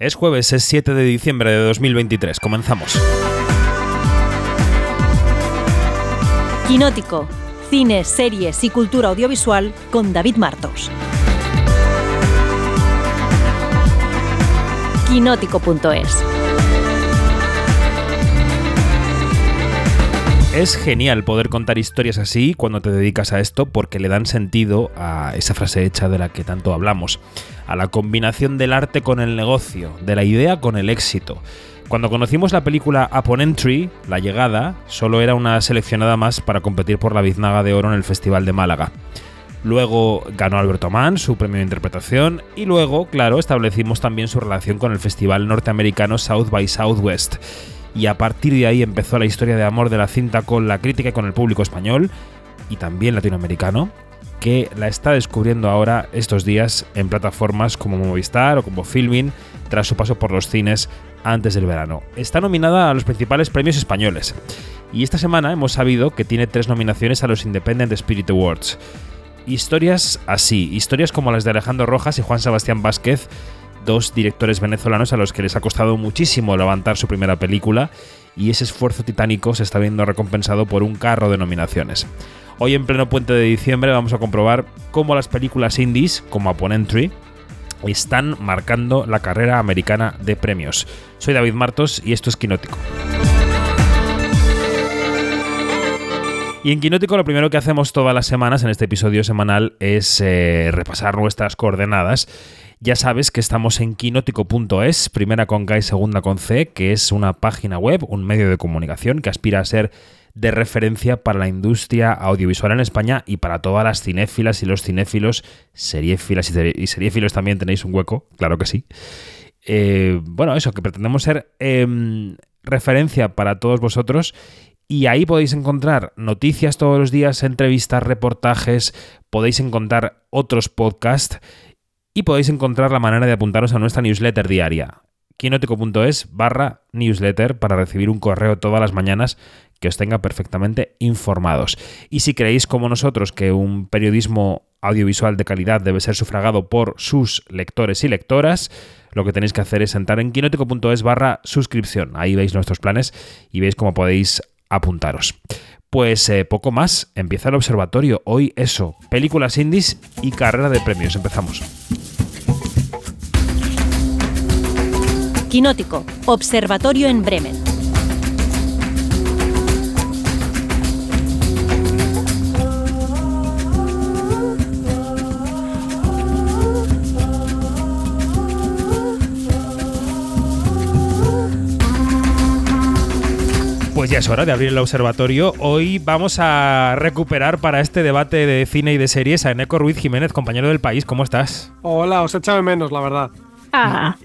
Es jueves, es 7 de diciembre de 2023. Comenzamos. Quinótico. Cine, series y cultura audiovisual con David Martos. Quinótico.es. Es genial poder contar historias así cuando te dedicas a esto porque le dan sentido a esa frase hecha de la que tanto hablamos a la combinación del arte con el negocio, de la idea con el éxito. Cuando conocimos la película Upon Entry, La Llegada, solo era una seleccionada más para competir por la Biznaga de Oro en el Festival de Málaga. Luego ganó Alberto Mann su premio de interpretación y luego, claro, establecimos también su relación con el festival norteamericano South by Southwest. Y a partir de ahí empezó la historia de amor de la cinta con la crítica y con el público español y también latinoamericano, que la está descubriendo ahora estos días en plataformas como Movistar o como Filmin tras su paso por los cines antes del verano. Está nominada a los principales premios españoles. Y esta semana hemos sabido que tiene tres nominaciones a los Independent Spirit Awards. Historias así, historias como las de Alejandro Rojas y Juan Sebastián Vázquez, dos directores venezolanos a los que les ha costado muchísimo levantar su primera película y ese esfuerzo titánico se está viendo recompensado por un carro de nominaciones. Hoy en pleno puente de diciembre vamos a comprobar cómo las películas indies, como Upon están marcando la carrera americana de premios. Soy David Martos y esto es Quinótico. Y en Quinótico lo primero que hacemos todas las semanas en este episodio semanal es eh, repasar nuestras coordenadas. Ya sabes que estamos en quinótico.es, primera con K y segunda con C, que es una página web, un medio de comunicación que aspira a ser de referencia para la industria audiovisual en España y para todas las cinéfilas y los cinéfilos, seriéfilas y seriéfilos también tenéis un hueco, claro que sí. Eh, bueno, eso, que pretendemos ser em, referencia para todos vosotros y ahí podéis encontrar noticias todos los días, entrevistas, reportajes, podéis encontrar otros podcasts y podéis encontrar la manera de apuntaros a nuestra newsletter diaria quinótico.es barra newsletter para recibir un correo todas las mañanas que os tenga perfectamente informados. Y si creéis como nosotros que un periodismo audiovisual de calidad debe ser sufragado por sus lectores y lectoras, lo que tenéis que hacer es entrar en quinótico.es barra suscripción. Ahí veis nuestros planes y veis cómo podéis apuntaros. Pues eh, poco más, empieza el observatorio. Hoy eso, películas indies y carrera de premios. Empezamos. Quinótico, Observatorio en Bremen. Pues ya es hora de abrir el observatorio. Hoy vamos a recuperar para este debate de cine y de series a Eneco Ruiz Jiménez, compañero del país. ¿Cómo estás? Hola, os echado menos, la verdad.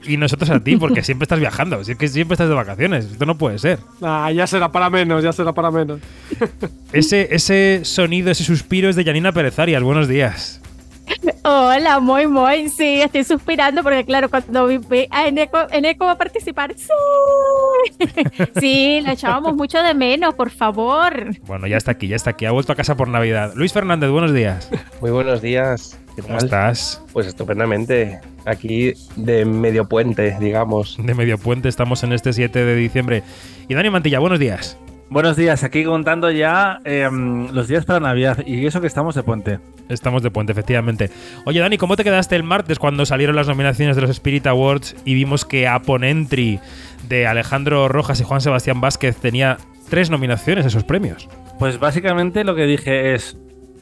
Y nosotros a ti, porque siempre estás viajando. Si es que siempre estás de vacaciones. Esto no puede ser. Ah, ya será para menos, ya será para menos. ese, ese sonido, ese suspiro es de Janina Pérez Arias. Buenos días. Hola, muy, muy. Sí, estoy suspirando porque, claro, cuando vi a Eneco, Eneco va a participar, sí. Sí, lo echábamos mucho de menos, por favor. Bueno, ya está aquí, ya está aquí. Ha vuelto a casa por Navidad. Luis Fernández, buenos días. Muy buenos días. ¿Cómo estás? Pues estupendamente. Aquí de medio puente, digamos. De medio puente, estamos en este 7 de diciembre. Y Dani Mantilla, buenos días. Buenos días, aquí contando ya em, los días para Navidad y eso que estamos de puente. Estamos de puente, efectivamente. Oye, Dani, ¿cómo te quedaste el martes cuando salieron las nominaciones de los Spirit Awards y vimos que Upon Entry de Alejandro Rojas y Juan Sebastián Vázquez tenía tres nominaciones a esos premios? Pues básicamente lo que dije es,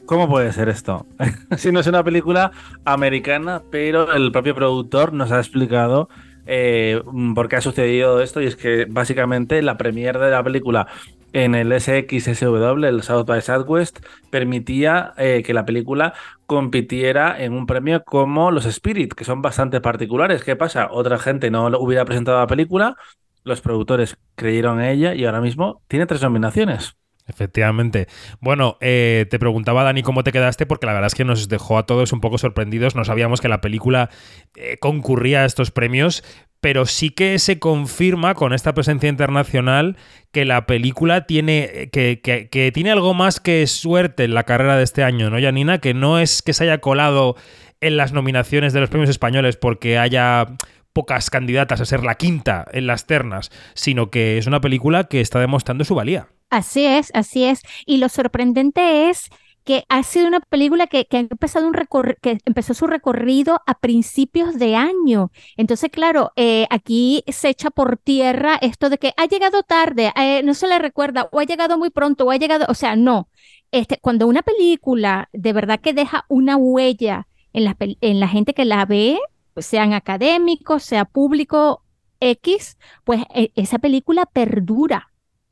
¿cómo puede ser esto? si no es una película americana, pero el propio productor nos ha explicado eh, por qué ha sucedido esto y es que básicamente la premier de la película en el SXSW, el South by Southwest, permitía eh, que la película compitiera en un premio como los Spirit, que son bastante particulares. ¿Qué pasa? Otra gente no hubiera presentado la película, los productores creyeron en ella y ahora mismo tiene tres nominaciones. Efectivamente. Bueno, eh, te preguntaba, Dani, cómo te quedaste, porque la verdad es que nos dejó a todos un poco sorprendidos. No sabíamos que la película eh, concurría a estos premios, pero sí que se confirma con esta presencia internacional que la película tiene, que, que, tiene algo más que suerte en la carrera de este año, ¿no, Janina? Que no es que se haya colado en las nominaciones de los premios españoles porque haya pocas candidatas a ser la quinta en las ternas, sino que es una película que está demostrando su valía. Así es, así es. Y lo sorprendente es que ha sido una película que, que ha empezado un que empezó su recorrido a principios de año. Entonces, claro, eh, aquí se echa por tierra esto de que ha llegado tarde, eh, no se le recuerda, o ha llegado muy pronto, o ha llegado, o sea, no. Este, cuando una película de verdad que deja una huella en la, en la gente que la ve, sean académicos, sea público X, pues e- esa película perdura.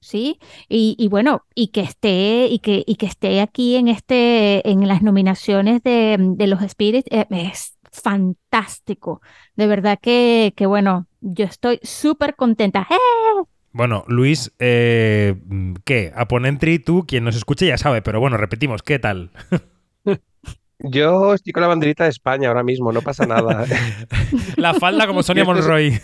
¿Sí? Y, y bueno, y que esté, y que, y que esté aquí en este, en las nominaciones de, de los Spirits, eh, es fantástico. De verdad que, que bueno, yo estoy súper contenta. ¡Eh! Bueno, Luis, eh, ¿qué? A Ponentry, tú, quien nos escuche ya sabe, pero bueno, repetimos, ¿qué tal? Yo estoy con la banderita de España ahora mismo, no pasa nada. La falda como Sonia Monroy.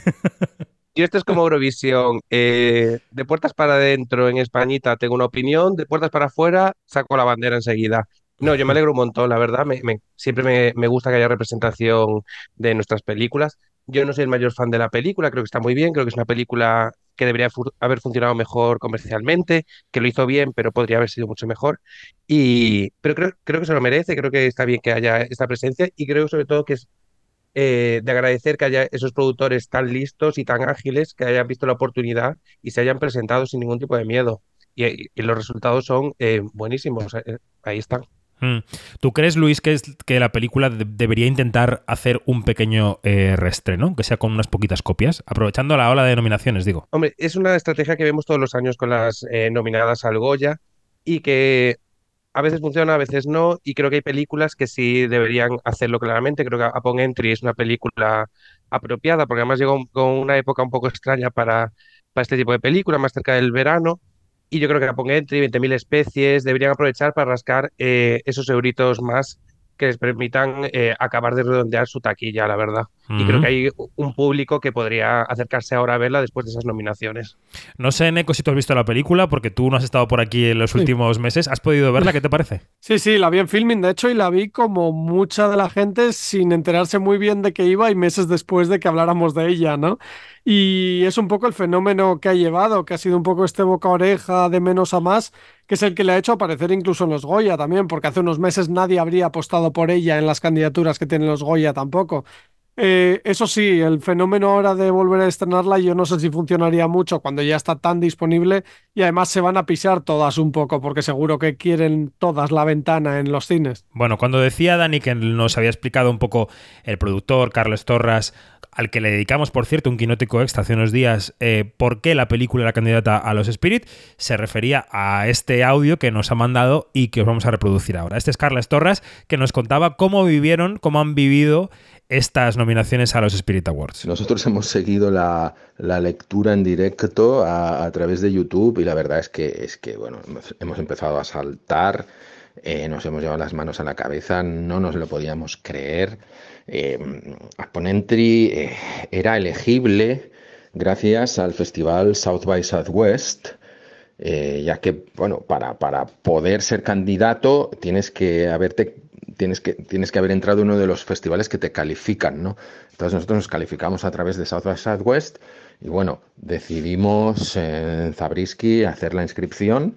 Yo esto es como Eurovisión. eh, de puertas para adentro en Españita tengo una opinión, de puertas para afuera saco la bandera enseguida. No, yo me alegro un montón, la verdad. me- me- siempre me, me gusta que haya representación de nuestras películas. Yo no soy el mayor fan de la película, creo que está muy bien, creo que es una película que debería fu- haber funcionado mejor comercialmente, que lo hizo bien, pero podría haber sido mucho mejor. Y, pero creo, creo que se lo merece, creo que está bien que haya esta presencia y creo sobre todo que es eh, de agradecer que haya esos productores tan listos y tan ágiles que hayan visto la oportunidad y se hayan presentado sin ningún tipo de miedo. Y, los resultados son eh, buenísimos. eh, ahí están. Mm. ¿Tú crees, Luis, que, es, que la película de- debería intentar hacer un pequeño eh, reestreno, que sea con unas poquitas copias, aprovechando la ola de nominaciones, digo? Hombre, es una estrategia que vemos todos los años con las eh, nominadas al Goya y que a veces funciona, a veces no. Y creo que hay películas que sí deberían hacerlo claramente. Creo que Upon Entry es una película apropiada porque además llegó con una época un poco extraña para, para este tipo de película, más cerca del verano. Y yo creo que Upon Entry, 20.000 especies, deberían aprovechar para rascar eh, esos euritos más que les permitan eh, acabar de redondear su taquilla, la verdad. Y creo que hay un público que podría acercarse ahora a verla después de esas nominaciones. No sé, Neko, si tú has visto la película, porque tú no has estado por aquí en los Sí. últimos meses. ¿Has podido verla? ¿Qué te parece? Sí, sí, la vi en filming, de hecho, y la vi como mucha de la gente sin enterarse muy bien de que iba y meses después de que habláramos de ella, ¿no? Y es un poco el fenómeno que ha llevado, que ha sido un poco este boca a oreja de menos a más, que es el que le ha hecho aparecer incluso en los Goya también, porque hace unos meses nadie habría apostado por ella en las candidaturas que tienen los Goya tampoco. Eh, eso sí, el fenómeno ahora de volver a estrenarla, yo no sé si funcionaría mucho cuando ya está tan disponible y además se van a pisar todas un poco, porque seguro que quieren todas la ventana en los cines. Bueno, cuando decía Dani que nos había explicado un poco el productor, Carlos Torras, al que le dedicamos, por cierto, un quinótico extra hace unos días, eh, por qué la película era candidata a los Spirit, se refería a este audio que nos ha mandado y que os vamos a reproducir ahora. Este es Carlos Torras, que nos contaba cómo vivieron, cómo han vivido estas nominaciones a los Spirit Awards. Nosotros hemos seguido la, lectura en directo a, través de YouTube y la verdad es que, es que bueno, hemos, hemos empezado a saltar, eh, nos hemos llevado las manos a la cabeza, no nos lo podíamos creer. Eh, Aponentry eh, era elegible gracias al festival South by Southwest. eh, ya que, bueno, para, para poder ser candidato tienes que haberte tienes que, tienes que haber entrado en uno de los festivales que te califican, ¿no? Entonces nosotros nos calificamos a través de South by Southwest y bueno, decidimos en Zabriskie hacer la inscripción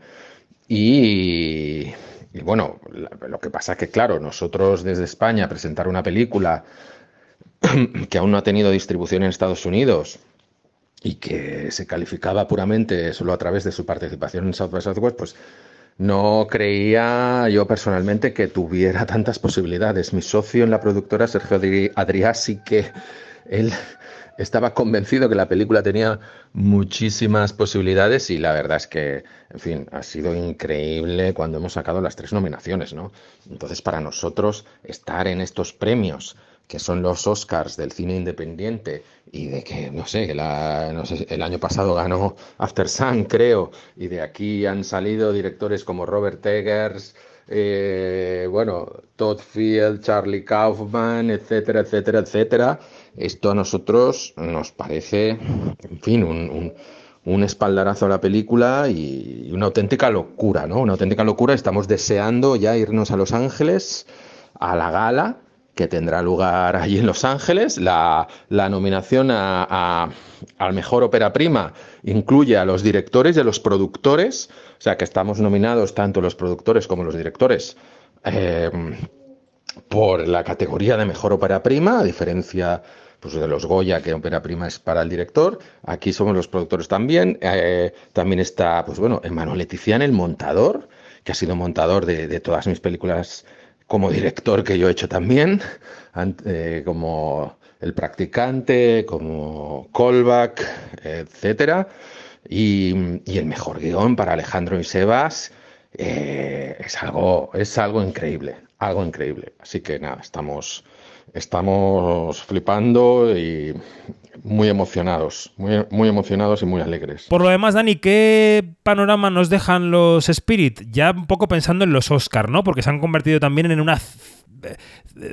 y, y bueno, lo que pasa es que claro, nosotros desde España presentar una película que aún no ha tenido distribución en Estados Unidos y que se calificaba puramente solo a través de su participación en South by Southwest, pues no creía yo personalmente que tuviera tantas posibilidades. Mi socio en la productora, Sergio Adri- Adrià, sí que él estaba convencido que la película tenía muchísimas posibilidades y la verdad es que, en fin, ha sido increíble cuando hemos sacado las tres nominaciones, ¿no? Entonces, para nosotros, estar en estos premios que son los Oscars del cine independiente y de que, no sé, la- no sé, el año pasado ganó After Sun, creo, y de aquí han salido directores como Robert Eggers, eh, bueno, Todd Field, Charlie Kaufman, etcétera, etcétera, etcétera. Esto a nosotros nos parece, en fin, un, un- un espaldarazo a la película y una auténtica locura, ¿no? Una auténtica locura. Estamos deseando ya irnos a Los Ángeles, a la gala, que tendrá lugar allí en Los Ángeles. La, la nominación a, al mejor ópera prima incluye a los directores y a los productores, o sea que estamos nominados tanto los productores como los directores. Eh, por la categoría de mejor ópera prima, a diferencia pues, de los Goya, que ópera prima es para el director. Aquí somos los productores también. Eh, también está, pues bueno, Emmanuel Letician, el montador, que ha sido montador de, de, todas mis películas como director que yo he hecho también, eh, como El Practicante, como Callback, etcétera. Y, y, el mejor guion para Alejandro y Sebas eh, es, algo, es algo increíble, algo increíble. Así que nada, estamos, estamos flipando y muy emocionados, muy, muy emocionados y muy alegres. Por lo demás, Dani, ¿qué panorama nos dejan los Spirit? Ya un poco pensando en los Oscar, ¿no? Porque se han convertido también en una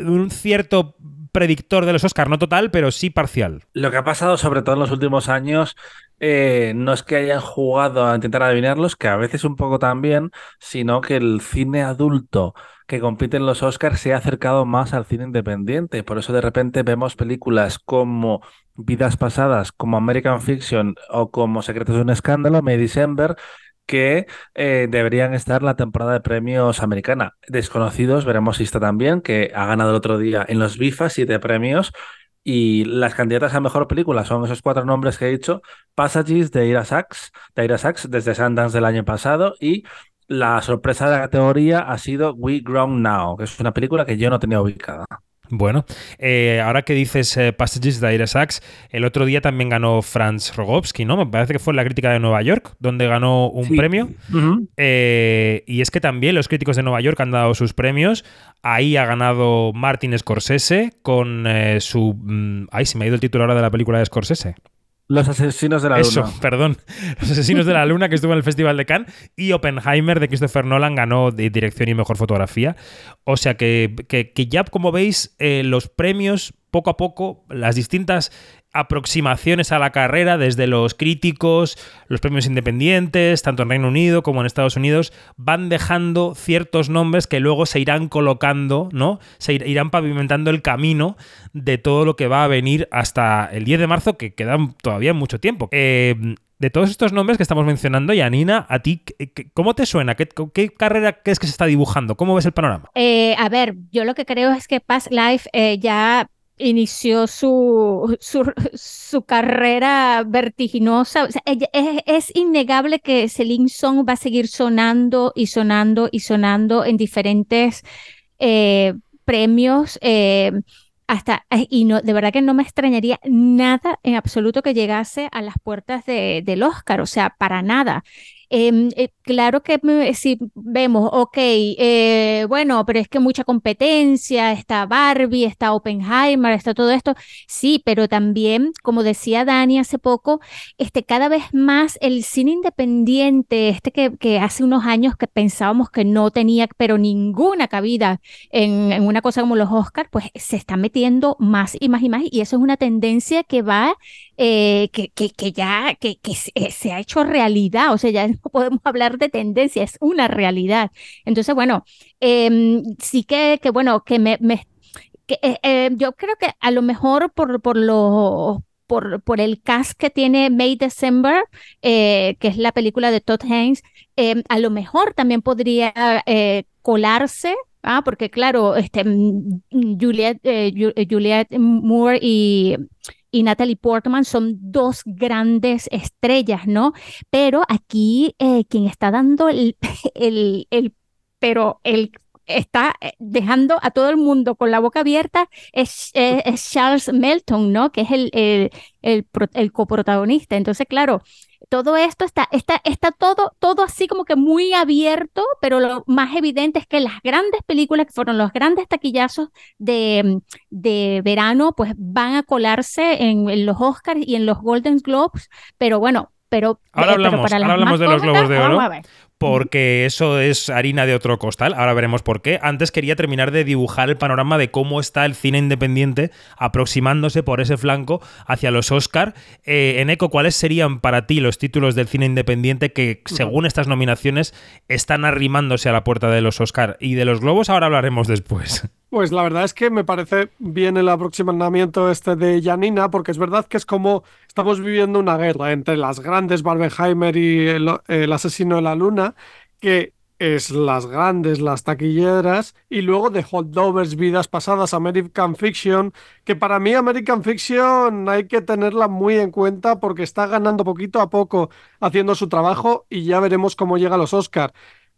un cierto predictor de los Oscar, no total, pero sí parcial. Lo que ha pasado, sobre todo en los últimos años, eh, no es que hayan jugado a intentar adivinarlos, que a veces un poco también, sino que el cine adulto que compite en los Oscars se ha acercado más al cine independiente. Por eso de repente vemos películas como Vidas Pasadas, como American Fiction o como Secretos de un Escándalo, May December, que eh, deberían estar en la temporada de premios americana. Desconocidos, veremos si está también, que ha ganado el otro día en los BIFA siete premios. Y las candidatas a mejor película son esos cuatro nombres que he dicho: Passages de Ira Sachs, de Ira Sachs desde Sundance del año pasado. Y la sorpresa de la categoría ha sido We Grown Now, que es una película que yo no tenía ubicada. Bueno, eh, ahora que dices eh, Passages de Ira Sachs, el otro día también ganó Franz Rogowski, ¿no? Me parece que fue en la crítica de Nueva York, donde ganó un Sí. premio. Eh, y es que también los críticos de Nueva York han dado sus premios. Ahí ha ganado Martin Scorsese con eh, su... mm, ay, se me ha ido el título ahora de la película de Scorsese. Los asesinos de la Eso, luna. perdón. Los Asesinos de la Luna, que estuvo en el Festival de Cannes. Y Oppenheimer de Christopher Nolan ganó de dirección y mejor fotografía. O sea que, que- que ya, como veis, eh, los premios, poco a poco, las distintas aproximaciones a la carrera, desde los críticos, los premios independientes, tanto en Reino Unido como en Estados Unidos, van dejando ciertos nombres que luego se irán colocando, ¿no? Se ir- irán pavimentando el camino de todo lo que va a venir hasta el 10 de marzo, que queda todavía mucho tiempo. Eh, de todos estos nombres que estamos mencionando, Yanina, ¿a ti cómo te suena? ¿Qué, qué carrera crees que se está dibujando? ¿Cómo ves el panorama? Eh, a ver, yo lo que creo es que Past Life eh, ya inició su, su, su carrera vertiginosa. Es, es innegable que Celine Song va a seguir sonando y sonando y sonando en diferentes eh, premios. eh, hasta, y no, de verdad que no me extrañaría nada en absoluto que llegase a las puertas de- del Oscar, o sea, para nada. Em, eh, claro que me- si vemos, ok, eh, bueno, pero es que mucha competencia, está Barbie, está Oppenheimer, está todo esto, sí, pero también, como decía Dani hace poco, este, cada vez más el cine independiente, este que, hace unos años que pensábamos que no tenía, pero ninguna cabida en, en una cosa como los Oscars, pues se está metiendo más y más y más, y eso es una tendencia que va eh, que, que, que ya que, que se, eh, se ha hecho realidad, o sea, ya podemos hablar de tendencia, es una realidad. Entonces, bueno, em, sí que, que bueno, que me, eh, eh, yo creo que a lo mejor por, por lo por, por el cast que tiene May December, eh, que es la película de Todd Haynes, em, a lo mejor también podría eh, colarse Ah, porque claro, este, mm, Juliette, eh, Ju- eh, Juliette Moore y, y Natalie Portman son dos grandes estrellas, ¿no? Pero aquí eh, quien está dando el, el, el- pero el está eh, dejando a todo el mundo con la boca abierta es, es Charles Melton, ¿no? Que es el, el, el, el coprotagonista. Entonces, claro, todo esto está, está, está todo, todo así como que muy abierto, pero lo más evidente es que las grandes películas que fueron los grandes taquillazos de, de verano, pues van a colarse en, en los Oscars y en los Golden Globes, pero bueno, pero, Ahora pero hablamos, para ahora hablamos de los Globos de Oro. Porque eso es harina de otro costal. Ahora veremos por qué. Antes quería terminar de dibujar el panorama de cómo está el cine independiente aproximándose por ese flanco hacia los Oscar. Eh, en Eco, ¿cuáles serían para ti los títulos del cine independiente que, según estas nominaciones, están arrimándose a la puerta de los Oscar? Y de los Globos ahora hablaremos después. Pues la verdad es que me parece bien el aproximamiento este de Janina, porque es verdad que es como estamos viviendo una guerra entre las grandes Barbenheimer y el, asesino de la luna, que es las grandes, las taquilleras, y luego de Holdovers, Vidas Pasadas, American Fiction, que para mí American Fiction hay que tenerla muy en cuenta porque está ganando poquito a poco haciendo su trabajo y ya veremos cómo llega a los Oscars.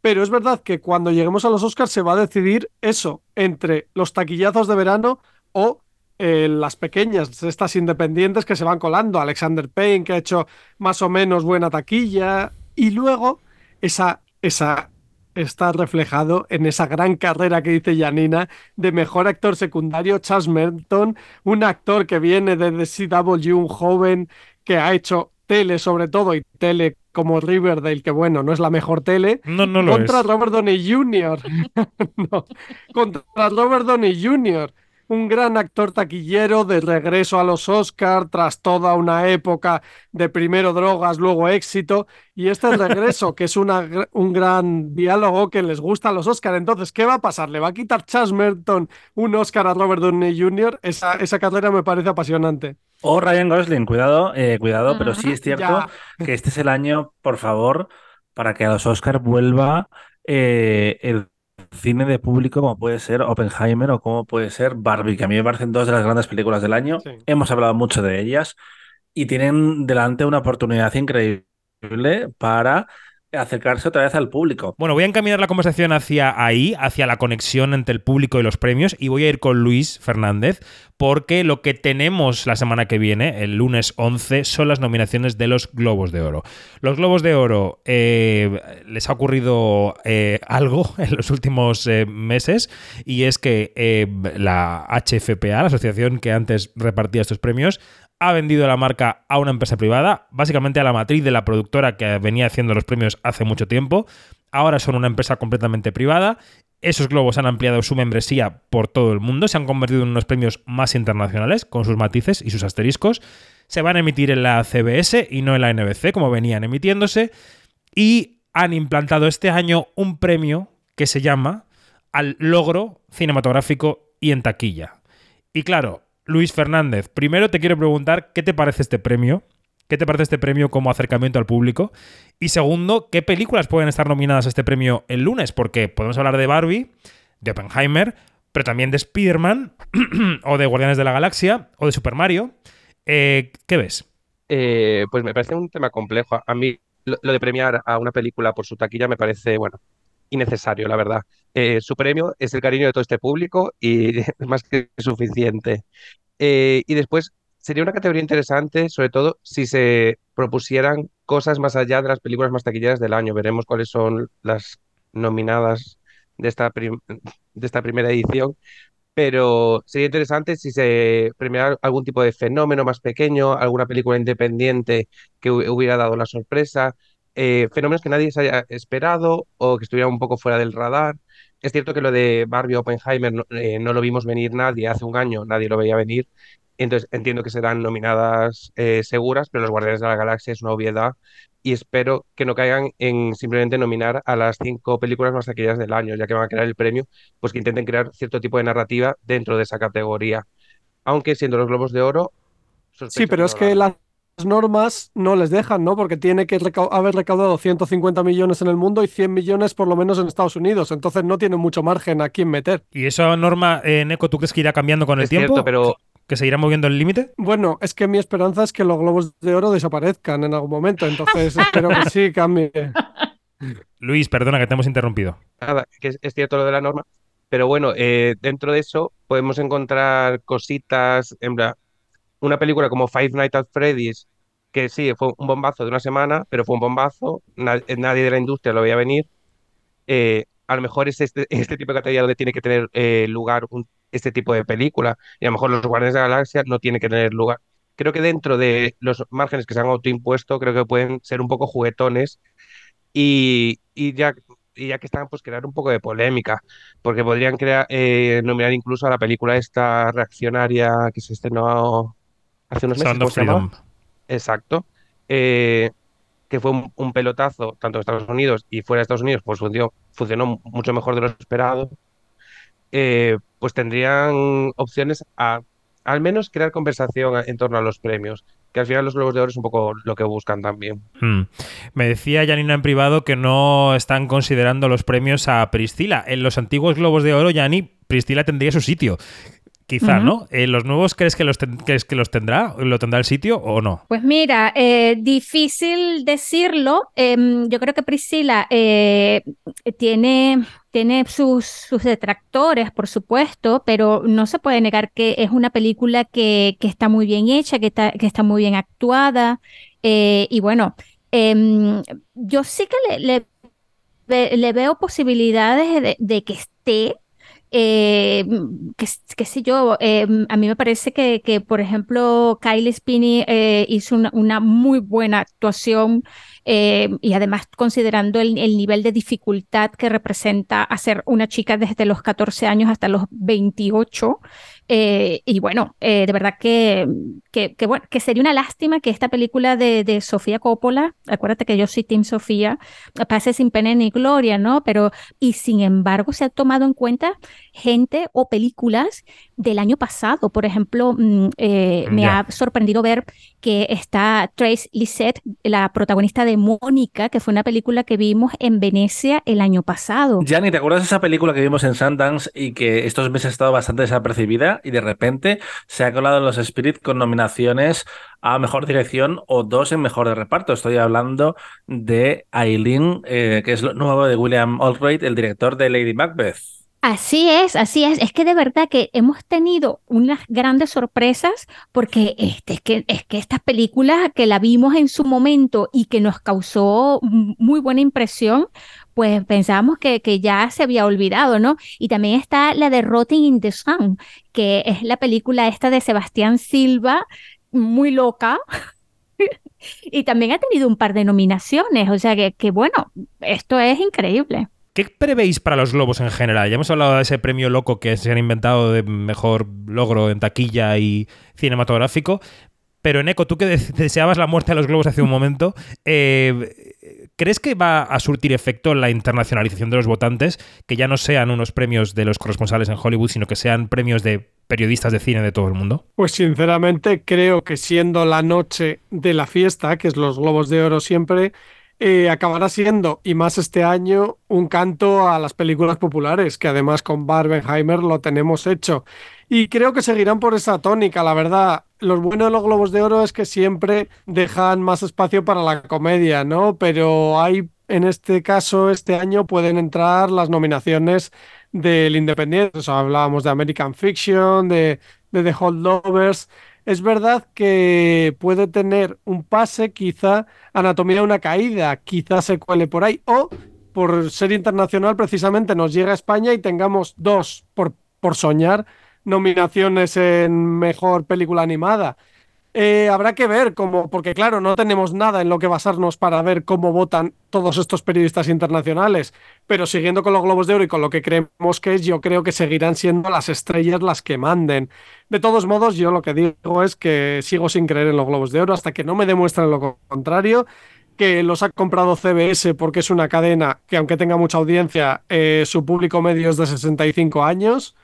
Pero es verdad que cuando lleguemos a los Oscars se va a decidir eso, entre los taquillazos de verano o eh, las pequeñas, estas independientes que se van colando. Alexander Payne, que ha hecho más o menos buena taquilla. Y luego esa, esa está reflejado en esa gran carrera que dice Janina de mejor actor secundario, Charles Merton, un actor que viene de CW, un joven que ha hecho tele sobre todo y tele como Riverdale, que bueno, no es la mejor tele, no, no lo contra es. Robert Downey Jr. no, contra Robert Downey Jr., un gran actor taquillero de regreso a los Oscars tras toda una época de primero drogas, luego éxito, y este regreso, que es una, un gran diálogo que les gusta a los Oscars. Entonces, ¿qué va a pasar? ¿Le va a quitar Charles Merton un Oscar a Robert Downey Jr.? Esa, esa carrera me parece apasionante. O Ryan Gosling, cuidado, eh, cuidado, pero sí es cierto Ya. que este es el año, por favor, para que a los Oscars vuelva eh, el cine de público como puede ser Oppenheimer o como puede ser Barbie, que a mí me parecen dos de las grandes películas del año. Sí. Hemos hablado mucho de ellas y tienen delante una oportunidad increíble para acercarse otra vez al público. Bueno, voy a encaminar la conversación hacia ahí, hacia la conexión entre el público y los premios, y voy a ir con Luis Fernández, porque lo que tenemos la semana que viene, el lunes 11, son las nominaciones de los Globos de Oro. Los Globos de Oro eh, les ha ocurrido eh, algo en los últimos eh, meses, y es que la HFPA, la asociación que antes repartía estos premios, ha vendido la marca a una empresa privada, básicamente a la matriz de la productora que venía haciendo los premios hace mucho tiempo. Ahora son una empresa completamente privada. Esos globos han ampliado su membresía por todo el mundo, se han convertido en unos premios más internacionales, con sus matices y sus asteriscos. Se van a emitir en la CBS y no en la NBC, como venían emitiéndose. Y han implantado este año un premio que se llama al logro cinematográfico y en taquilla. Y claro, Luis Fernández, primero te quiero preguntar qué te parece este premio, qué te parece este premio como acercamiento al público y segundo, qué películas pueden estar nominadas a este premio el lunes, porque podemos hablar de Barbie, de Oppenheimer, pero también de Spider-Man o de Guardianes de la Galaxia o de Super Mario. Eh, ¿Qué ves? Eh, pues me parece un tema complejo. A mí lo, lo de premiar a una película por su taquilla me parece, bueno, innecesario, la verdad. Eh, su premio es el cariño de todo este público y es más que suficiente. Eh, y después sería una categoría interesante, sobre todo si se propusieran cosas más allá de las películas más taquilleras del año. Veremos cuáles son las nominadas de esta, de esta primera edición. Pero sería interesante si se premiara algún tipo de fenómeno más pequeño, alguna película independiente que hu- hubiera dado la sorpresa, eh, fenómenos que nadie se haya esperado o que estuvieran un poco fuera del radar. Es cierto que lo de Barbie Oppenheimer no, eh, no lo vimos venir nadie, hace un año nadie lo veía venir, entonces entiendo que serán nominadas eh, seguras, pero Los Guardianes de la Galaxia es una obviedad y espero que no caigan en simplemente nominar a las cinco películas más taquilleras del año, ya que van a crear el premio, pues que intenten crear cierto tipo de narrativa dentro de esa categoría. Aunque siendo los Globos de Oro, Sí, pero es que harán. Las normas no les dejan, ¿no? Porque tiene que recau- haber recaudado 150 millones en el mundo y 100 millones por lo menos en Estados Unidos. Entonces no tiene mucho margen a quién meter. ¿Y esa norma, eh, Neko, tú crees que irá cambiando con el Es tiempo? cierto, pero ¿Que se irá moviendo el límite? Bueno, es que mi esperanza es que los globos de oro desaparezcan en algún momento. Entonces espero que sí cambie. Luis, perdona que te hemos interrumpido. nada, que es, es cierto lo de la norma, pero bueno, eh, dentro de eso podemos encontrar cositas, en plan, una película como Five Nights at Freddy's, que sí, fue un bombazo de una semana, pero fue un bombazo, na- nadie de la industria lo veía venir. Eh, a lo mejor es este, este tipo de categoría donde tiene que tener eh, lugar este tipo de película, y a lo mejor Los Guardianes de la Galaxia no tiene que tener lugar. Creo que dentro de los márgenes que se han autoimpuesto, creo que pueden ser un poco juguetones y y ya, y ya que están, pues crear un poco de polémica, porque podrían crear, eh, nominar incluso a la película esta reaccionaria que se estrenó hace unos. Sound. Exacto. Eh, que fue un, un pelotazo tanto en Estados Unidos y fuera de Estados Unidos, pues funcionó, funcionó mucho mejor de lo esperado. eh, pues tendrían opciones a al menos crear conversación en torno a los premios, que al final los Globos de Oro es un poco lo que buscan también. Hmm. Me decía Janina en privado que no están considerando los premios a Priscila. En los antiguos Globos de Oro, Jani, Priscila tendría su sitio. Quizá, Ujú. ¿no? ¿En los nuevos crees que los, crees que los tendrá? ¿Lo tendrá el sitio o no? Pues mira, eh, difícil decirlo. Em, yo creo que Priscila eh, tiene, tiene sus, sus detractores, por supuesto, pero no se puede negar que es una película que, que está muy bien hecha, que está, que está muy bien actuada. eh, y bueno, em, yo sí que le, le ve- le veo posibilidades de, de que esté. Eh, qué, sé yo, eh, a mí me parece que, por ejemplo, Kylie Spinney eh, hizo una, muy buena actuación y además considerando el, el nivel de dificultad que representa hacer una chica desde los 14 años hasta los 28. Eh, y bueno, eh, de verdad que, que, que, bueno, que sería una lástima que esta película de, de Sofía Coppola, acuérdate que yo soy Team Sofía, pase sin pena ni gloria, ¿no? Pero, y sin embargo, se ha tomado en cuenta gente o películas del año pasado. Por ejemplo, mm, eh, me Ya. ha sorprendido ver que está Trace Lissette, la protagonista de Mónica, que fue una película que vimos en Venecia el año pasado. Gianni, ¿te acuerdas de esa película que vimos en Sundance y que estos meses ha estado bastante desapercibida y de repente se ha colado en los Spirit con nominaciones a Mejor Dirección o dos en Mejor de Reparto? Estoy hablando de Aileen, eh, que es lo nuevo de William Albright, el director de Lady Macbeth. Así es, así es. Es que de verdad que hemos tenido unas grandes sorpresas porque este, es que, es que estas películas que la vimos en su momento y que nos causó muy buena impresión, pues pensábamos que, que ya se había olvidado, ¿no? Y también está la de Rotting in the Sun, que es la película esta de Sebastián Silva, muy loca. Y también ha tenido un par de nominaciones, o sea que, que bueno, esto es increíble. ¿Qué prevéis para los globos en general? Ya hemos hablado de ese premio loco que se han inventado de mejor logro en taquilla y cinematográfico. Pero Eco, tú que de- deseabas la muerte a los globos hace un momento, eh, ¿crees que va a surtir efecto la internacionalización de los votantes? Que ya no sean unos premios de los corresponsales en Hollywood, sino que sean premios de periodistas de cine de todo el mundo. Pues sinceramente creo que siendo la noche de la fiesta, que es los Globos de Oro siempre, eh, acabará siendo, y más este año, un canto a las películas populares, que además con Barbenheimer lo tenemos hecho. Y creo que seguirán por esa tónica, la verdad. Lo bueno de los Globos de Oro es que siempre dejan más espacio para la comedia, ¿no? Pero hay, en este caso, este año pueden entrar las nominaciones del Independiente. Hablábamos de American Fiction, de, de The Holdovers. Es verdad que puede tener un pase, quizá Anatomía de una caída, quizá se cuele por ahí, o por ser internacional precisamente nos llega a España y tengamos dos, por, por soñar, nominaciones en Mejor Película Animada. Eh, habrá que ver cómo, porque claro, no tenemos nada en lo que basarnos para ver cómo votan todos estos periodistas internacionales, pero siguiendo con los Globos de Oro y con lo que creemos que es, yo creo que seguirán siendo las estrellas las que manden. De todos modos, yo lo que digo es que sigo sin creer en los Globos de Oro hasta que no me demuestren lo contrario, que los ha comprado CBS porque es una cadena que aunque tenga mucha audiencia, eh, su público medio es de 65 años.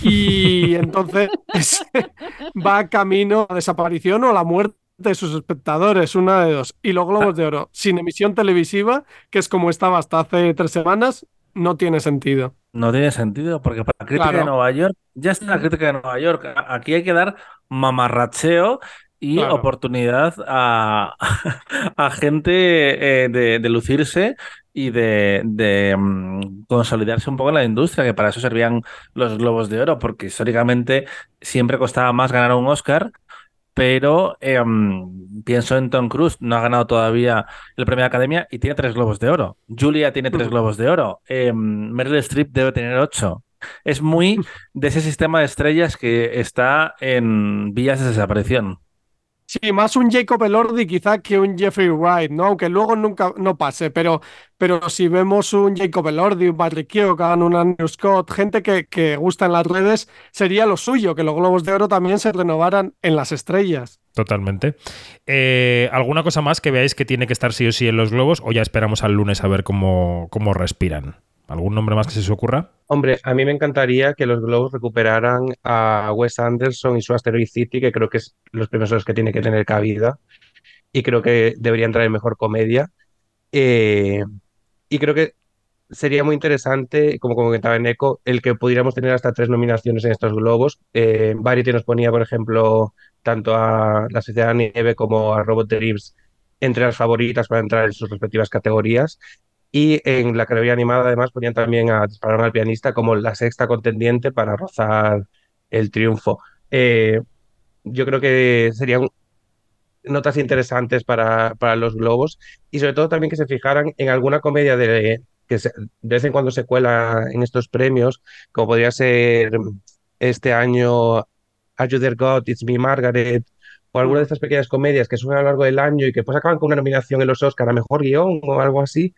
Y entonces va camino a desaparición o a la muerte de sus espectadores, una de dos. Y los Globos de Oro, sin emisión televisiva, que es como estaba hasta hace tres semanas, no tiene sentido. No tiene sentido, porque para la crítica Claro. de Nueva York, ya está la crítica de Nueva York. Aquí hay que dar mamarracheo y Claro. oportunidad a, a gente eh, de, de lucirse y de, de, mm, consolidarse un poco en la industria, que para eso servían los Globos de Oro, porque históricamente siempre costaba más ganar un Oscar. Pero eh, mm, pienso en Tom Cruise, no ha ganado todavía el premio de Academia y tiene tres globos de oro. Julia tiene tres globos de oro. Eh, Meryl Streep debe tener ocho. Es muy de ese sistema de estrellas que está en vías de desaparición. Sí, más un Jacob Elordi quizá que un Jeffrey Wright, ¿no? Aunque luego nunca no pase, pero, pero si vemos un Jacob Elordi, un Patrick Keoghan, un Andrew Scott, gente que, que gusta en las redes, sería lo suyo, que los Globos de Oro también se renovaran en las estrellas. Totalmente. Eh, ¿Alguna cosa más que veáis que tiene que estar sí o sí en los globos o ya esperamos al lunes a ver cómo, cómo respiran? ¿Algún nombre más que se os ocurra? Hombre, a mí me encantaría que los Globos recuperaran a Wes Anderson y su Asteroid City, que creo que es los primeros los que tiene que tener cabida. Y creo que debería entrar en mejor comedia. Eh, y creo que sería muy interesante, como comentaba en Eco, el que pudiéramos tener hasta tres nominaciones en estos Globos. Eh, Variety nos ponía, por ejemplo, tanto a La Sociedad de Nieve como a Robot Dreams entre las favoritas para entrar en sus respectivas categorías. Y en la categoría animada, además, ponían también a Disparar al pianista como la sexta contendiente para rozar el triunfo. Eh, yo creo que serían notas interesantes para, para, los globos y sobre todo también que se fijaran en alguna comedia de, que de vez en cuando se cuela en estos premios, como podría ser este año Are You There God, It's Me Margaret, o alguna de estas pequeñas comedias que suenan a lo largo del año y que pues acaban con una nominación en los Oscar a Mejor Guión o algo así,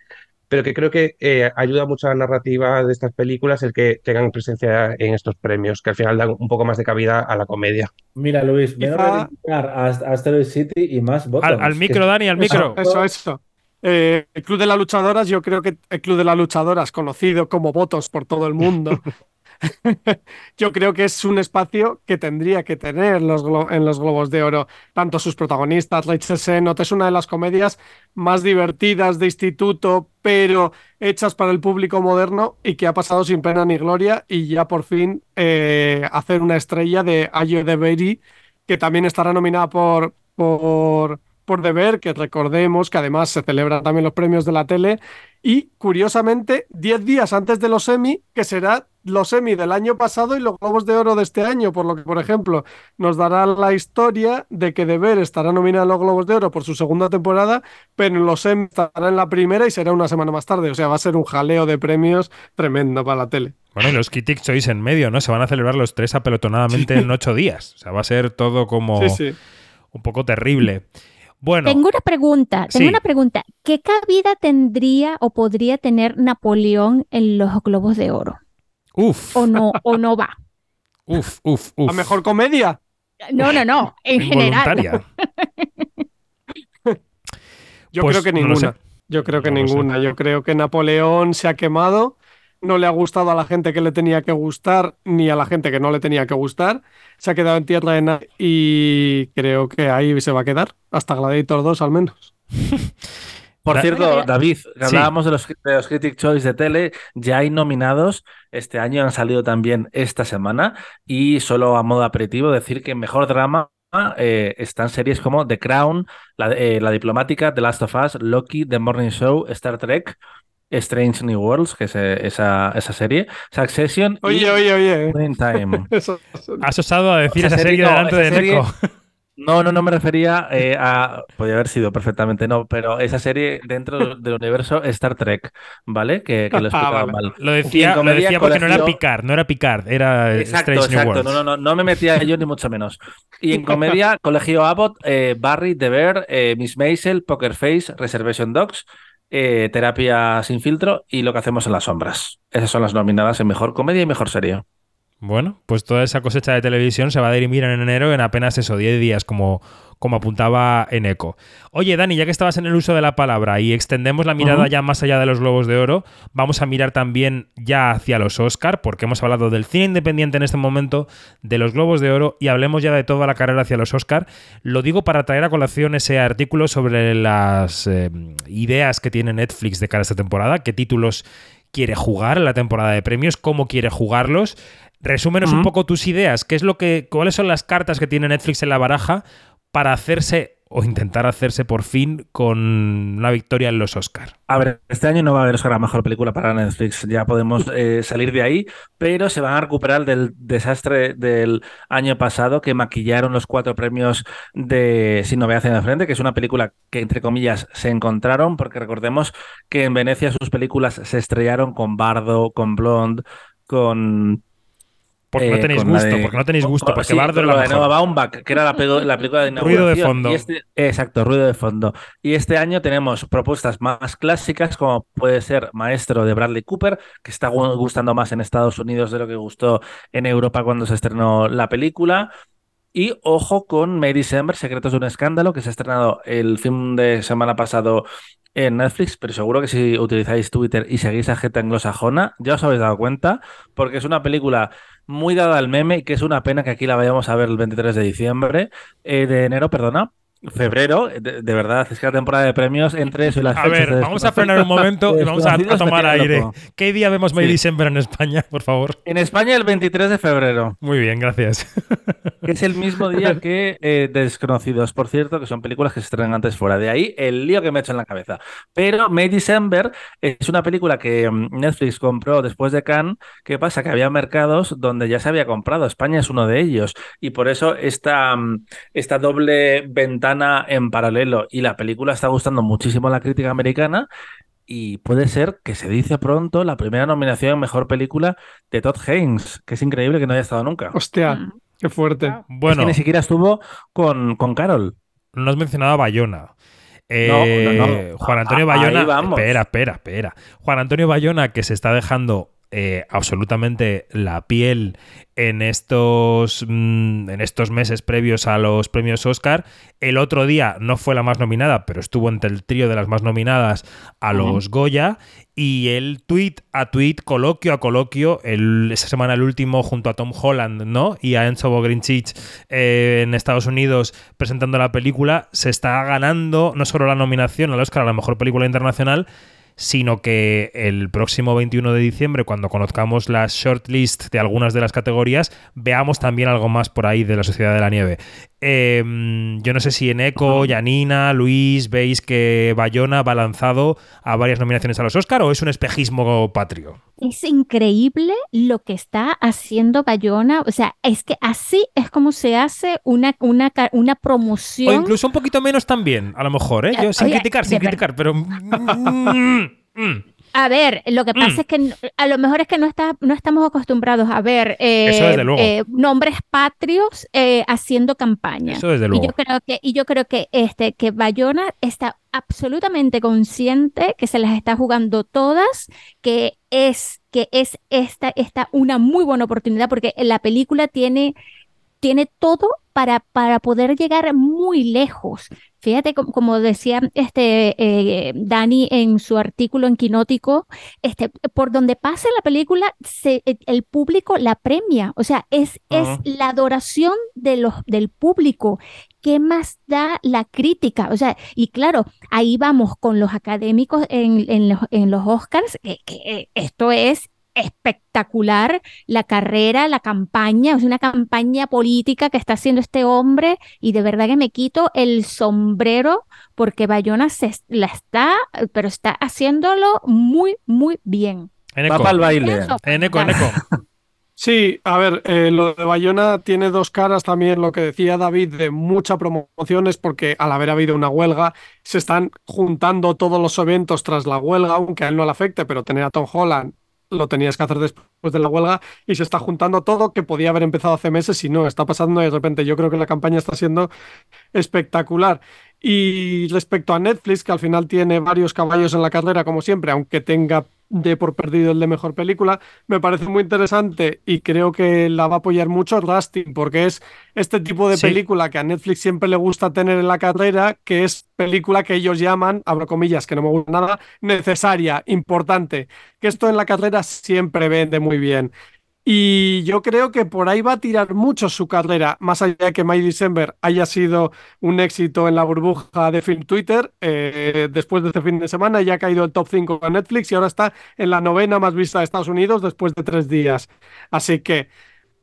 pero que creo que eh, ayuda mucho a la narrativa de estas películas el que tengan presencia en estos premios, que al final dan un poco más de cabida a la comedia. Mira, Luis, Quizá- reivindicar a Asteroid City y más votos. Al, al micro, Dani, al micro. Eso, eso. Eh, el Club de las Luchadoras, yo creo que el Club de las Luchadoras, conocido como votos por todo el mundo, yo creo que es un espacio que tendría que tener los en los Globos de Oro. Tanto sus protagonistas, Rachel Sennott, es una de las comedias más divertidas de instituto, pero hechas para el público moderno y que ha pasado sin pena ni gloria y ya por fin eh, hacer una estrella de Ayo de Berry, que también estará nominada por, por, por Deber, que recordemos que además se celebran también los premios de la tele. Y curiosamente, 10 días antes de los Emmy, que será los Emmy del año pasado y los Globos de Oro de este año, por lo que, por ejemplo, nos dará la historia de que Deber estará nominada en los Globos de Oro por su segunda temporada, pero en los Emmy estará en la primera y será una semana más tarde. O sea, va a ser un jaleo de premios tremendo para la tele. Bueno, y los Critics Choice en medio, ¿no? Se van a celebrar los tres apelotonadamente en ocho días. O sea, va a ser todo como Sí, sí. un poco terrible. Bueno, Tengo una pregunta, tengo Sí. una pregunta. ¿Qué cabida tendría o podría tener Napoleón en los Globos de Oro? Uf, ¿O no, o no va? uf, uf, uf. ¿La mejor comedia? No, no, no, en general. Involuntaria. Yo Pues, creo que no ninguna. Yo creo que No ninguna. Yo creo que Napoleón se ha quemado. No le ha gustado a la gente que le tenía que gustar, ni a la gente que no le tenía que gustar. Se ha quedado en tierra de nadie y creo que ahí se va a quedar. Hasta Gladiator 2 al menos. Por Da- cierto, David, que Sí. hablábamos de los, de los Critic Choice de tele, ya hay nominados. Este año han salido también esta semana. Y solo a modo aperitivo, decir que mejor drama eh, están series como The Crown, La, eh, La Diplomática, The Last of Us, Loki, The Morning Show, Star Trek, Strange New Worlds, que es eh, esa, esa serie, Succession y Oye, oye, oye. Winning Time. Has osado a decir Esa esa serie serie no, delante esa de serie- Neko. No, no, no me refería eh, a. Podría haber sido perfectamente, no, pero esa serie dentro del universo Star Trek, ¿vale? Que, que lo Ah, explicado vale. mal. Lo decía, lo decía porque no era Picard, no era Picard, era Exacto, Strange New exacto. Worlds. No, no, no, no me metía yo ni mucho menos. Y en comedia, Colegio Abbott, eh, Barry, The Bear, eh, Miss Maisel, Poker Face, Reservation Dogs, eh, Terapia sin filtro y Lo que hacemos en las sombras. Esas son las nominadas en mejor comedia y mejor serie. Bueno, pues toda esa cosecha de televisión se va a dirimir en enero en apenas eso, 10 días, como, como apuntaba en eco. Oye, Dani, ya que estabas en el uso de la palabra y extendemos la mirada ya más allá de los Globos de Oro, vamos a mirar también ya hacia los Oscar, porque hemos hablado del cine independiente en este momento, de los Globos de Oro, y hablemos ya de toda la carrera hacia los Oscar. Lo digo para traer a colación ese artículo sobre las eh, ideas que tiene Netflix de cara a esta temporada, qué títulos quiere jugar en la temporada de premios, cómo quiere jugarlos. Resúmenos un poco tus ideas, qué es lo que, cuáles son las cartas que tiene Netflix en la baraja para hacerse o intentar hacerse por fin con una victoria en los Oscar. A ver, este año no va a haber Oscar a mejor película para Netflix, ya podemos eh, salir de ahí, pero se van a recuperar del desastre del año pasado que maquillaron los cuatro premios de Sin Novedad en el Frente, que es una película que, entre comillas, se encontraron, porque recordemos que en Venecia sus películas se estrellaron con Bardo, con Blonde, con Porque no Eh, tenéis gusto, de- porque no tenéis gusto, porque sí, Bardo es la mejor. Noah Baumbach, que era la, película de Ruido de inauguración. fondo. Y este- exacto, ruido de fondo. Y este año tenemos propuestas más clásicas, como puede ser Maestro de Bradley Cooper, que está gu- gustando más en Estados Unidos de lo que gustó en Europa cuando se estrenó la película. Y ojo con May December, Secretos de un Escándalo, que se ha estrenado el fin de semana pasado en Netflix, pero seguro que si utilizáis Twitter y seguís a gente anglosajona, ya os habéis dado cuenta, porque es una película muy dada al meme que es una pena que aquí la vayamos a ver el 23 de diciembre, eh, de enero, perdona. Febrero, de, de verdad, es que la temporada de premios entre eso y las A ver, vamos a frenar un momento y vamos a, tomar aire. loco. ¿Qué día vemos May Sí. December en España, por favor? En España el 23 de febrero. Muy bien, gracias. Que es el mismo día que eh, Desconocidos, por cierto, que son películas que se estrenan antes fuera. De ahí el lío que me he hecho en la cabeza. Pero May December es una película que mm, Netflix compró después de Cannes. ¿Qué pasa? Que había mercados donde ya se había comprado. España es uno de ellos. Y por eso esta, mm, esta doble ventana en paralelo. Y la película está gustando muchísimo a la crítica americana. Y puede ser que se dice pronto la primera nominación en mejor película de Todd Haynes, que es increíble que no haya estado nunca. Hostia, Mm. qué fuerte. Es Bueno, que ni siquiera estuvo con, con Carol. no has mencionado a Bayona. No, no, Eh, no. Juan Antonio A- ahí Bayona. vamos. Espera, espera, espera. Juan Antonio Bayona, que se está dejando eh, absolutamente la piel en estos, mm, en estos meses previos a los premios Oscar. El otro día no fue la más nominada, pero estuvo entre el trío de las más nominadas a los Goya. Y el tweet a tweet, coloquio a coloquio, el, esa semana el último junto a Tom Holland, ¿no? Y a Enzo Bogrinchich eh, en Estados Unidos presentando la película, se está ganando no solo la nominación al Oscar a la mejor película internacional, sino que el próximo 21 de diciembre, cuando conozcamos la shortlist de algunas de las categorías, veamos también algo más por ahí de la Sociedad de la Nieve. Eh, yo no sé si en Eco, Janina, Luis, veis que Bayona va lanzado a varias nominaciones a los Oscar o es un espejismo patrio. Es increíble lo que está haciendo Bayona. O sea, es que así es como se hace una, una, una O promoción. incluso un poquito menos también, a lo mejor, ¿eh? Yo sin Oye, criticar, sin criticar, pero... Mm, mm. A ver, lo que Mm. pasa es que a lo mejor es que no, está, no estamos acostumbrados a ver eh, eh, nombres patrios eh, haciendo campaña. Eso desde Y luego. yo creo que, y yo creo que este, que Bayona está absolutamente consciente que se las está jugando todas, que es, que es esta, esta una muy buena oportunidad, porque la película tiene, tiene todo para, para poder llegar muy lejos. Fíjate, com- como decía este eh, Dani en su artículo en Quinótico, este, por donde pase la película, se- eh, el público la premia. O sea, es, es Ajá. la adoración de los, del público. ¿Qué más da la crítica? O sea, y claro, ahí vamos con los académicos en, en los, en los Oscars, que, que, eh, esto es espectacular, la carrera, la campaña, es una campaña política que está haciendo este hombre y de verdad que me quito el sombrero porque Bayona se la está, pero está haciéndolo muy, muy bien. En Va para el baile. Eso, en eco, en eco. Sí, a ver, eh, lo de Bayona tiene dos caras también, lo que decía David, de mucha promoción es porque al haber habido una huelga, se están juntando todos los eventos tras la huelga, aunque a él no le afecte, pero tener a Tom Holland lo tenías que hacer después de la huelga y se está juntando todo que podía haber empezado hace meses y no, está pasando de repente yo creo que la campaña está siendo espectacular. Y respecto a Netflix, que al final tiene varios caballos en la carrera, como siempre, aunque tenga de por perdido el de mejor película, me parece muy interesante y creo que la va a apoyar mucho Rustin, porque es este tipo de Sí. película que a Netflix siempre le gusta tener en la carrera, que es película que ellos llaman, abro comillas, que no me gusta nada, necesaria, importante, que esto en la carrera siempre vende muy bien. Y yo creo que por ahí va a tirar mucho su carrera, más allá de que My December haya sido un éxito en la burbuja de Film Twitter. eh, después de este fin de semana ya ha caído el top 5 con Netflix y ahora está en la novena más vista de Estados Unidos después de tres días. Así que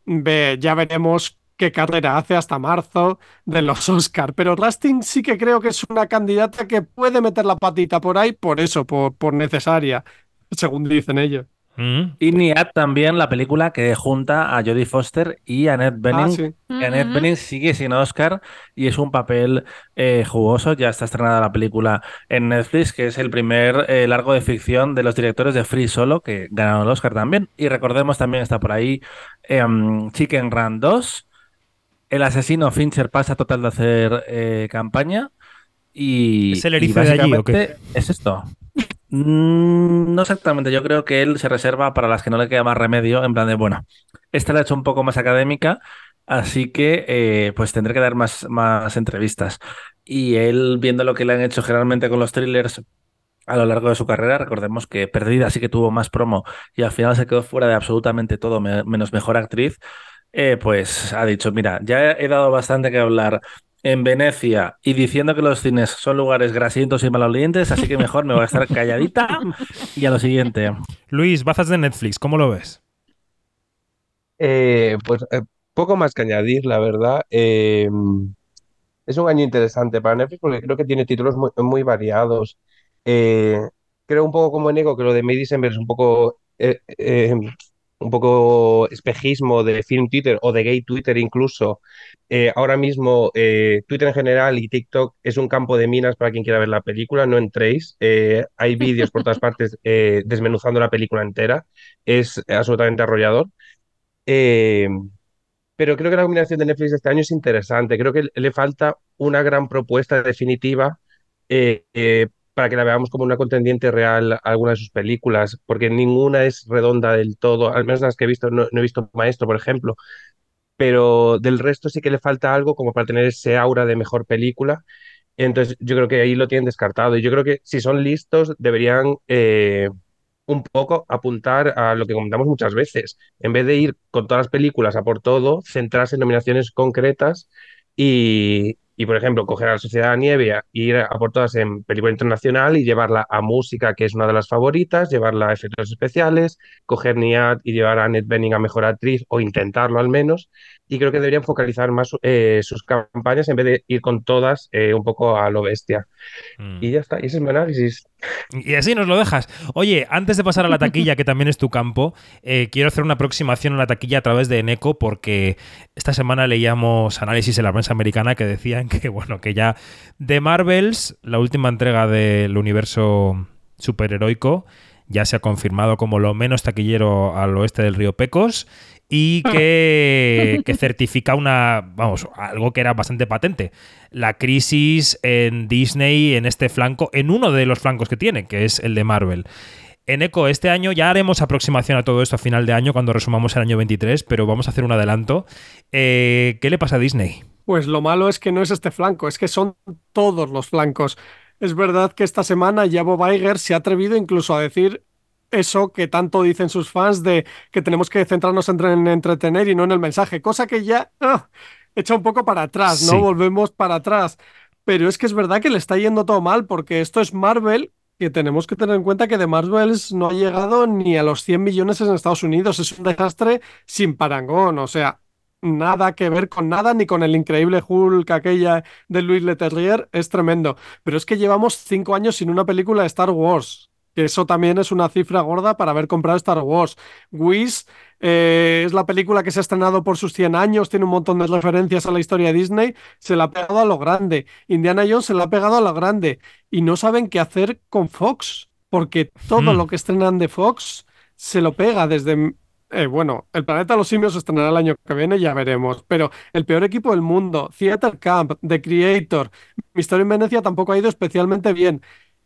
ve, ya veremos qué carrera hace hasta marzo de los Oscar. Pero Rustin sí que creo que es una candidata que puede meter la patita por ahí, por eso, por, por necesaria, según dicen ellos. Mm. Y Niad también, la película que junta a Jodie Foster y a Annette Bening. Ah, sí. Annette. Bening sigue sin Oscar y es un papel eh, jugoso. Ya está estrenada la película en Netflix, que es el primer eh, largo de ficción de los directores de Free Solo, que ganaron el Oscar también. Y recordemos también está por ahí em, Chicken Run 2. El asesino Fincher pasa total de hacer eh, campaña. Y, ¿Es el y erizo de allí o qué? Es esto. Mm, no exactamente, yo creo que él se reserva para las que no le queda más remedio, en plan de, bueno, esta la he hecho un poco más académica, así que eh, pues tendré que dar más, más entrevistas. Y él, viendo lo que le han hecho generalmente con los thrillers a lo largo de su carrera, recordemos que Perdida sí que tuvo más promo y al final se quedó fuera de absolutamente todo, me- menos mejor actriz, eh, pues ha dicho, mira, ya he dado bastante que hablar en Venecia y diciendo que los cines son lugares grasientos y malolientes, así que mejor me voy a estar calladita y a lo siguiente. Luis, bazas de Netflix, ¿cómo lo ves? Eh, pues eh, poco más que añadir, la verdad. Eh, es un año interesante para Netflix porque creo que tiene títulos muy, muy variados. Eh, creo un poco como en Ego que lo de May December es un poco, eh, eh, un poco espejismo de Film Twitter o de Gay Twitter incluso. Eh, ahora mismo eh, Twitter en general y TikTok es un campo de minas para quien quiera ver la película, no entréis. Eh, hay vídeos por todas partes desmenuzando la película entera. Es absolutamente arrollador. Pero creo que la combinación de Netflix este año es interesante. Creo que le falta una gran propuesta definitiva para que la veamos como una contendiente real a alguna de sus películas, porque ninguna es redonda del todo, al menos las que he visto, no, he visto Maestro, por ejemplo, pero del resto sí que le falta algo como para tener ese aura de mejor película. Entonces yo creo que ahí lo tienen descartado y yo creo que si son listos deberían... eh, un poco apuntar a lo que comentamos muchas veces. En vez de ir con todas las películas a por todo, centrarse en nominaciones concretas y, y, por ejemplo, coger a la Sociedad de la Nieve e ir a por todas en película internacional y llevarla a música, que es una de las favoritas, llevarla a efectos especiales, coger Niad y llevar a Annette Bening a mejor actriz o intentarlo al menos. Y creo que deberían focalizar más eh, sus campañas en vez de ir con todas eh, un poco a lo bestia. Mm. Y ya está, y ese es mi análisis. Y así nos lo dejas. Oye, antes de pasar a la taquilla, que también es tu campo, eh, quiero hacer una aproximación a la taquilla a través de Eneco, porque esta semana leíamos análisis en la prensa americana que decían que, bueno, que ya de Marvels, la última entrega del universo superheroico, ya se ha confirmado como lo menos taquillero al oeste del río Pecos y que, que certifica una, vamos, algo que era bastante patente. La crisis en Disney, en este flanco, en uno de los flancos que tiene, que es el de Marvel. En Eco, este año ya haremos aproximación a todo esto a final de año cuando resumamos el año 23, pero vamos a hacer un adelanto. Eh, ¿Qué le pasa a Disney? Pues lo malo es que no es este flanco, es que son todos los flancos. Es verdad que esta semana ya Bob Iger se ha atrevido incluso a decir eso que tanto dicen sus fans de que tenemos que centrarnos en, en entretener y no en el mensaje, cosa que ya ah, echa un poco para atrás, ¿no? Sí. Volvemos para atrás. Pero es que es verdad que le está yendo todo mal porque esto es Marvel, que tenemos que tener en cuenta que de Marvels no ha llegado ni a los 100 millones en Estados Unidos. Es un desastre sin parangón, o sea, nada que ver con nada, ni con el increíble Hulk aquella de Louis Leterrier, es tremendo. Pero es que llevamos cinco años sin una película de Star Wars. Que eso también es una cifra gorda para haber comprado Star Wars. Whiz eh, es la película que se ha estrenado por sus 100 años, tiene un montón de referencias a la historia de Disney, se la ha pegado a lo grande. Indiana Jones se la ha pegado a lo grande. Y no saben qué hacer con Fox, porque todo Hmm. lo que estrenan de Fox se lo pega desde eh, bueno, El Planeta de los Simios se estrenará el año que viene, ya veremos. Pero el peor equipo del mundo, Theater Camp, The Creator, Mi historia en Venecia tampoco ha ido especialmente bien.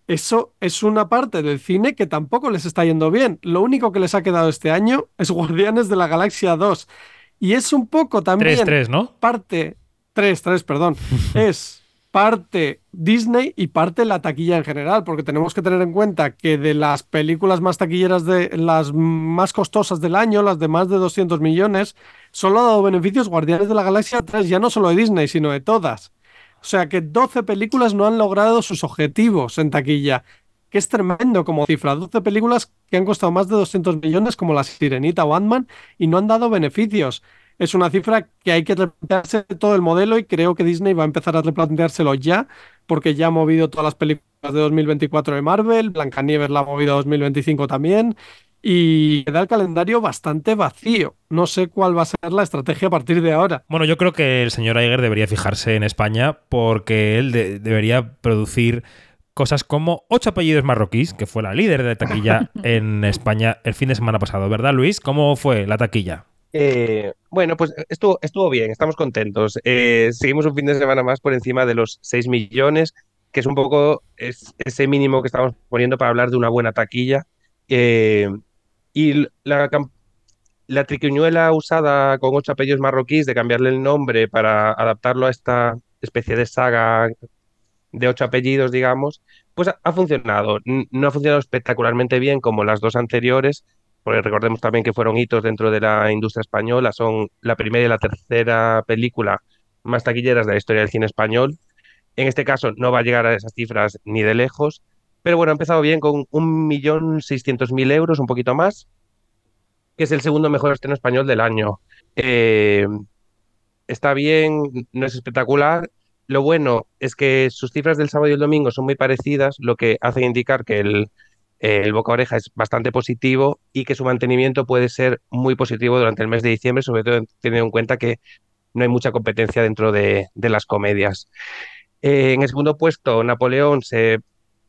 Eso es una parte del cine que tampoco les está yendo bien. Lo único que les ha quedado este año es Guardianes de la Galaxia 2. Y es un poco también 3-3, ¿no? parte 3, 3, perdón. es parte Disney y parte la taquilla en general, porque tenemos que tener en cuenta que de las películas más taquilleras de las más costosas del año, las de más de 200 millones, solo ha dado beneficios Guardianes de la Galaxia 3, ya no solo de Disney, sino de todas. O sea que 12 películas no han logrado sus objetivos en taquilla, que es tremendo como cifra. 12 películas que han costado más de 200 millones, como La Sirenita o Ant-Man, y no han dado beneficios. Es una cifra que hay que replantearse todo el modelo y creo que Disney va a empezar a replanteárselo ya, porque ya ha movido todas las películas de 2024 de Marvel, Blancanieves la ha movido a 2025 también, y queda el calendario bastante vacío. No sé cuál va a ser la estrategia a partir de ahora. Bueno, yo creo que el señor Iger debería fijarse en España porque él de- debería producir cosas como Ocho apellidos marroquíes, que fue la líder de taquilla en España el fin de semana pasado, ¿verdad, Luis? ¿Cómo fue la taquilla? Eh, bueno, pues estuvo, estuvo bien, estamos contentos. Eh, seguimos un fin de semana más por encima de los 6 millones, que es un poco es- ese mínimo que estamos poniendo para hablar de una buena taquilla. Eh, y la, la triquiñuela usada con ocho apellidos marroquíes de cambiarle el nombre para adaptarlo a esta especie de saga de ocho apellidos, digamos, pues ha, funcionado. No ha funcionado espectacularmente bien como las dos anteriores, porque recordemos también que fueron hitos dentro de la industria española, son la primera y la tercera película más taquilleras de la historia del cine español. En este caso no va a llegar a esas cifras ni de lejos, pero bueno, ha empezado bien con 1.600.000 euros, un poquito más, que es el segundo mejor estreno español del año. Eh, está bien, no es espectacular. Lo bueno es que sus cifras del sábado y el domingo son muy parecidas, lo que hace indicar que el, el boca oreja es bastante positivo y que su mantenimiento puede ser muy positivo durante el mes de diciembre, sobre todo teniendo en cuenta que no hay mucha competencia dentro de, de las comedias. Eh, en el segundo puesto, Napoleón se,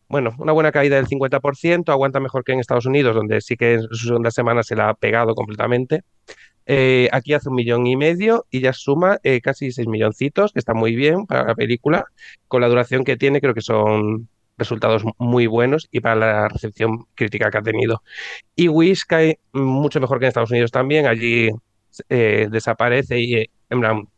bueno, una buena caída del 50%, aguanta mejor que en Estados Unidos, donde sí que en su segunda semana se la ha pegado completamente. Eh, aquí hace un millón y medio y ya suma eh, casi seis milloncitos, que está muy bien para la película. Con la duración que tiene, creo que son resultados muy buenos y para la recepción crítica que ha tenido. Y Wish cae mucho mejor que en Estados Unidos también. Allí eh, desaparece y en plan,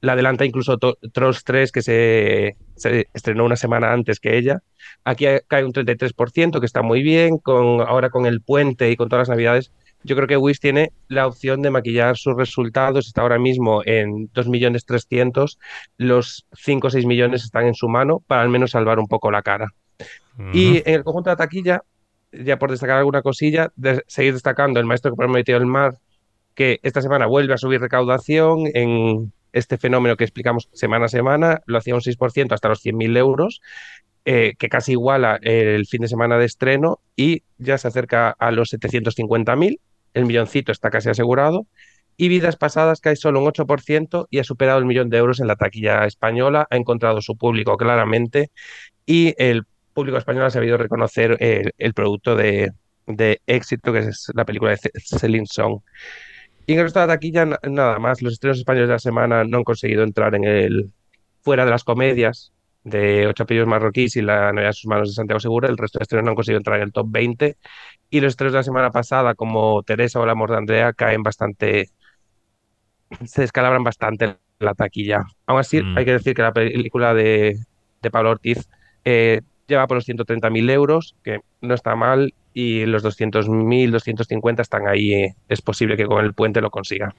la adelanta incluso Trolls 3, que se, se estrenó una semana antes que ella. Aquí cae un 33%, que está muy bien. Con, ahora con el puente y con todas las navidades, yo creo que Wish tiene la opción de maquillar sus resultados. Está ahora mismo en 2.300.000. Los 5 o 6 millones están en su mano para al menos salvar un poco la cara. Y en el conjunto de la taquilla, ya por destacar alguna cosilla, de seguir destacando el maestro que prometió el mar, que esta semana vuelve a subir recaudación en este fenómeno que explicamos semana a semana, lo hacía un 6% hasta los 100.000 euros, eh, que casi iguala el fin de semana de estreno y ya se acerca a los 750.000, el milloncito está casi asegurado, y Vidas Pasadas cae solo un 8% y ha superado el millón de euros en la taquilla española, ha encontrado su público claramente y el público español ha sabido reconocer el, el producto de, de éxito que es la película de Ce- Celine Song. Y en el resto de la taquilla, na- nada más. Los estrenos españoles de la semana no han conseguido entrar en el. fuera de las comedias de Ocho apellidos marroquíes y La Navidad en sus manos de Santiago Segura. El resto de estrenos no han conseguido entrar en el top 20. Y los estrenos de la semana pasada, como Teresa o El amor de Andrea, caen bastante. se descalabran bastante la taquilla. Aún así, Mm. hay que decir que la película de, de Pablo Ortiz eh, lleva por los 130.000 euros, que no está mal, y los 200.000, 250 están ahí. eh, Es posible que con el puente lo consiga.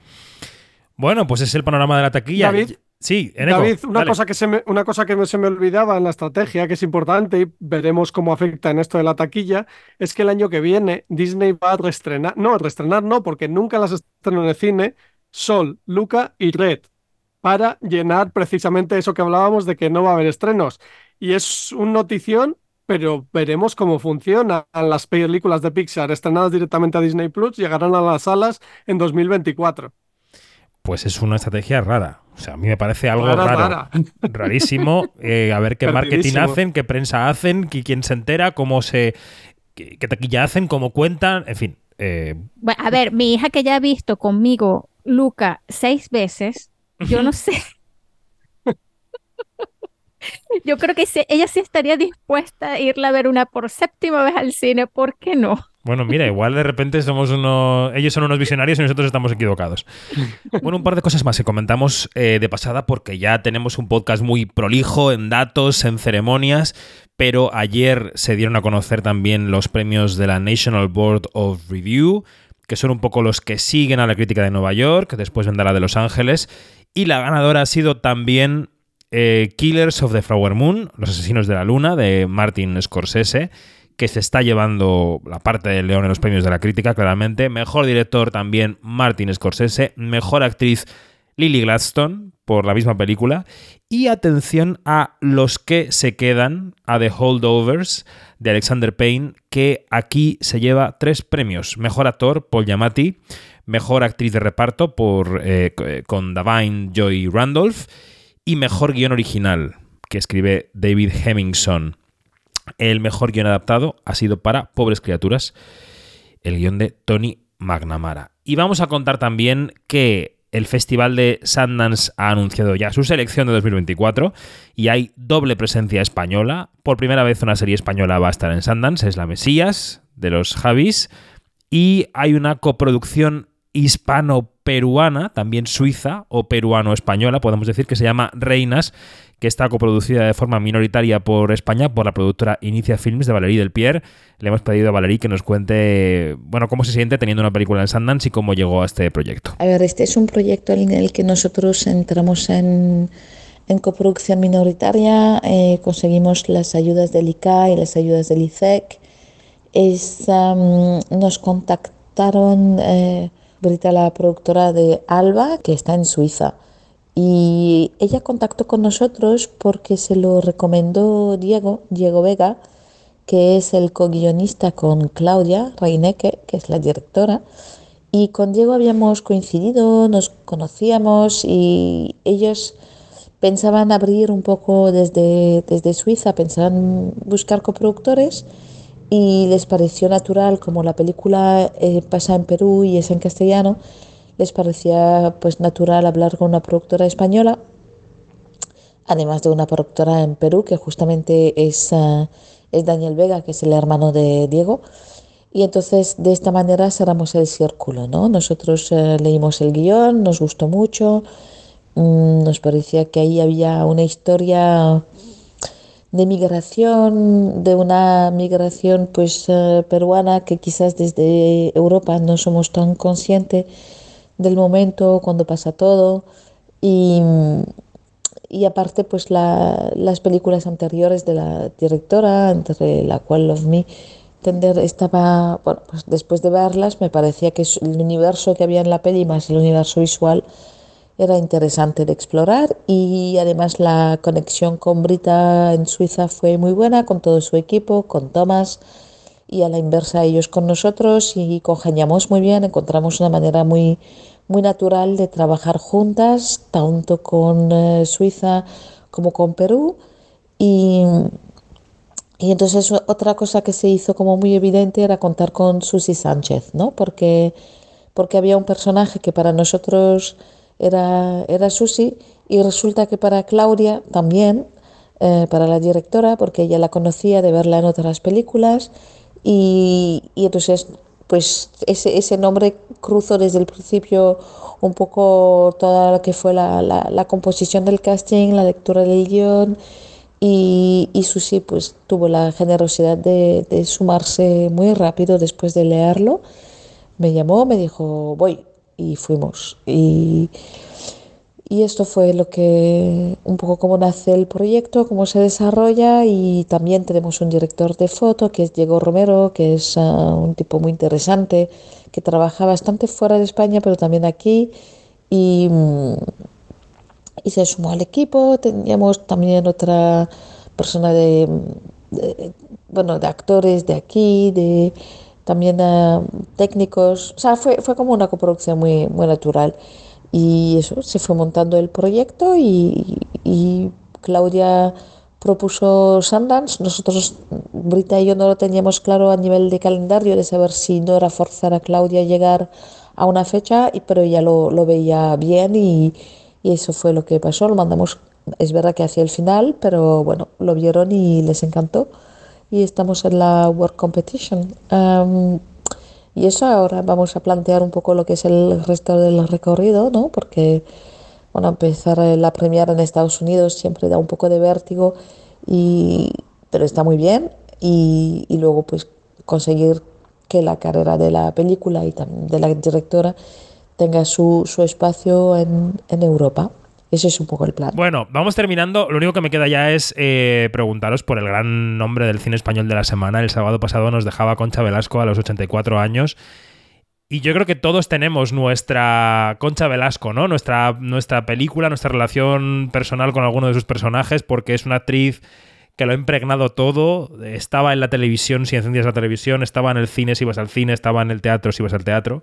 Bueno, pues es el panorama de la taquilla. David, sí, Eneco, David, una dale. cosa, que se me, una cosa que me- se me olvidaba en la estrategia, que es importante y veremos cómo afecta en esto de la taquilla, es que el año que viene Disney va a reestrenar, no, reestrenar no, porque nunca las estrenó en el cine, Sol, Luca y Red, para llenar precisamente eso que hablábamos de que no va a haber estrenos. Y es un notición, pero veremos cómo funcionan las películas de Pixar estrenadas directamente a Disney Plus, llegarán a las salas en 2024. Pues es una estrategia rara. O sea, a mí me parece algo Rara, raro. rara. Rarísimo. Eh, a ver qué marketing hacen, qué prensa hacen, qui- quién se entera, cómo se. qué, qué taquilla hacen, cómo cuentan. En fin. eh, Bueno, a ver, mi hija que ya ha visto conmigo Luca seis veces, yo no sé. Yo creo que ella sí estaría dispuesta a irla a ver una por séptima vez al cine, ¿por qué no? Bueno, mira, igual de repente somos unos. Ellos son unos visionarios y nosotros estamos equivocados. Bueno, un par de cosas más que comentamos eh, de pasada, porque ya tenemos un podcast muy prolijo en datos, en ceremonias, pero ayer se dieron a conocer también los premios de la National Board of Review, que son un poco los que siguen a la crítica de Nueva York, después vendrá la de Los Ángeles, y la ganadora ha sido también eh, Killers of the Flower Moon, Los Asesinos de la Luna, de Martin Scorsese, que se está llevando la parte del león en los premios de la crítica, claramente. Mejor director también Martin Scorsese. Mejor actriz Lily Gladstone por la misma película y atención a Los que se quedan, a The Holdovers de Alexander Payne, que aquí se lleva tres premios. Mejor actor, Paul Giamatti, mejor actriz de reparto por, eh, con Davine Joy Randolph y mejor guion original, que escribe David Hemmingson. El mejor guion adaptado ha sido para Pobres Criaturas, el guion de Tony McNamara. Y vamos a contar también que el Festival de Sundance ha anunciado ya su selección de 2024 y hay doble presencia española. Por primera vez una serie española va a estar en Sundance, es La Mesías de los Javis. Y hay una coproducción hispano-peruana, también suiza o peruano-española, podemos decir, que se llama Reinas, que está coproducida de forma minoritaria por España por la productora Inicia Films de Valerie Del Pierre. Le hemos pedido a Valerie que nos cuente, bueno, cómo se siente teniendo una película en Sundance y cómo llegó a este proyecto. A ver, este es un proyecto en el que nosotros entramos en, coproducción minoritaria, eh, conseguimos las ayudas del ICA y las ayudas del ICEC. Um, nos contactaron eh, Brita, la productora de Alba, que está en Suiza. Y ella contactó con nosotros porque se lo recomendó Diego, Diego Vega, que es el co-guionista con Claudia Reinecke, que es la directora. Y con Diego habíamos coincidido, nos conocíamos y ellos pensaban abrir un poco desde, desde Suiza, pensaban buscar coproductores y les pareció natural, como la película eh, pasa en Perú y es en castellano, les parecía pues natural hablar con una productora española, además de una productora en Perú, que justamente es, uh, es Daniel Vega, que es el hermano de Diego. Y entonces de esta manera cerramos el círculo, ¿no? Nosotros uh, leímos el guion, nos gustó mucho, mm, nos parecía que ahí había una historia de migración, de una migración pues uh, peruana que quizás desde Europa no somos tan conscientes del momento, cuando pasa todo. Y, y aparte, pues la, las películas anteriores de la directora, entre la cual Love Me, Tender estaba, bueno, pues después de verlas, me parecía que el universo que había en la peli más el universo visual era interesante de explorar y además la conexión con Brita en Suiza fue muy buena con todo su equipo, con Thomas y a la inversa ellos con nosotros y congeniamos muy bien, encontramos una manera muy, muy natural de trabajar juntas, tanto con eh, Suiza como con Perú. Y, y entonces otra cosa que se hizo como muy evidente era contar con Susi Sánchez, ¿no? Porque, porque había un personaje que para nosotros era, era Susi y resulta que para Claudia también, eh, para la directora, porque ella la conocía de verla en otras películas y, y entonces pues ese, ese nombre cruzó desde el principio un poco toda lo que fue la, la, composición del casting, la lectura del guion y, y Susi pues tuvo la generosidad de, sumarse muy rápido después de leerlo. Me llamó, me dijo, voy y fuimos. Y, y esto fue lo que, un poco cómo nace el proyecto, cómo se desarrolla y también tenemos un director de foto que es Diego Romero, que es uh, un tipo muy interesante, que trabaja bastante fuera de España, pero también aquí y, y se sumó al equipo. Teníamos también otra persona de bueno, de actores de aquí, de también uh, técnicos, o sea, fue, fue como una coproducción muy, muy natural. Y eso, se fue montando el proyecto y, y Claudia propuso Sundance. Nosotros, Brita y yo, no lo teníamos claro a nivel de calendario, de saber si no era forzar a Claudia a llegar a una fecha, pero ella lo, lo veía bien y, y, eso fue lo que pasó. Lo mandamos, es verdad que hacia el final, pero bueno, lo vieron y les encantó. Y estamos en la World Competition. Um, y eso ahora vamos a plantear un poco lo que es el resto del recorrido, ¿no? Porque, bueno, empezar la premiar en Estados Unidos siempre da un poco de vértigo, y, pero está muy bien. Y, y luego, pues, conseguir que la carrera de la película y también de la directora tenga su, su espacio en, en Europa. Ese es un poco el plan. Bueno, vamos terminando. Lo único que me queda ya es eh, preguntaros por el gran nombre del cine español de la semana. El sábado pasado nos dejaba Concha Velasco a los 84 años. Y yo creo que todos tenemos nuestra Concha Velasco, ¿no? Nuestra, nuestra película, nuestra relación personal con alguno de sus personajes, porque es una actriz que lo ha impregnado todo. Estaba en la televisión si encendías la televisión, estaba en el cine si ibas al cine, estaba en el teatro si ibas al teatro.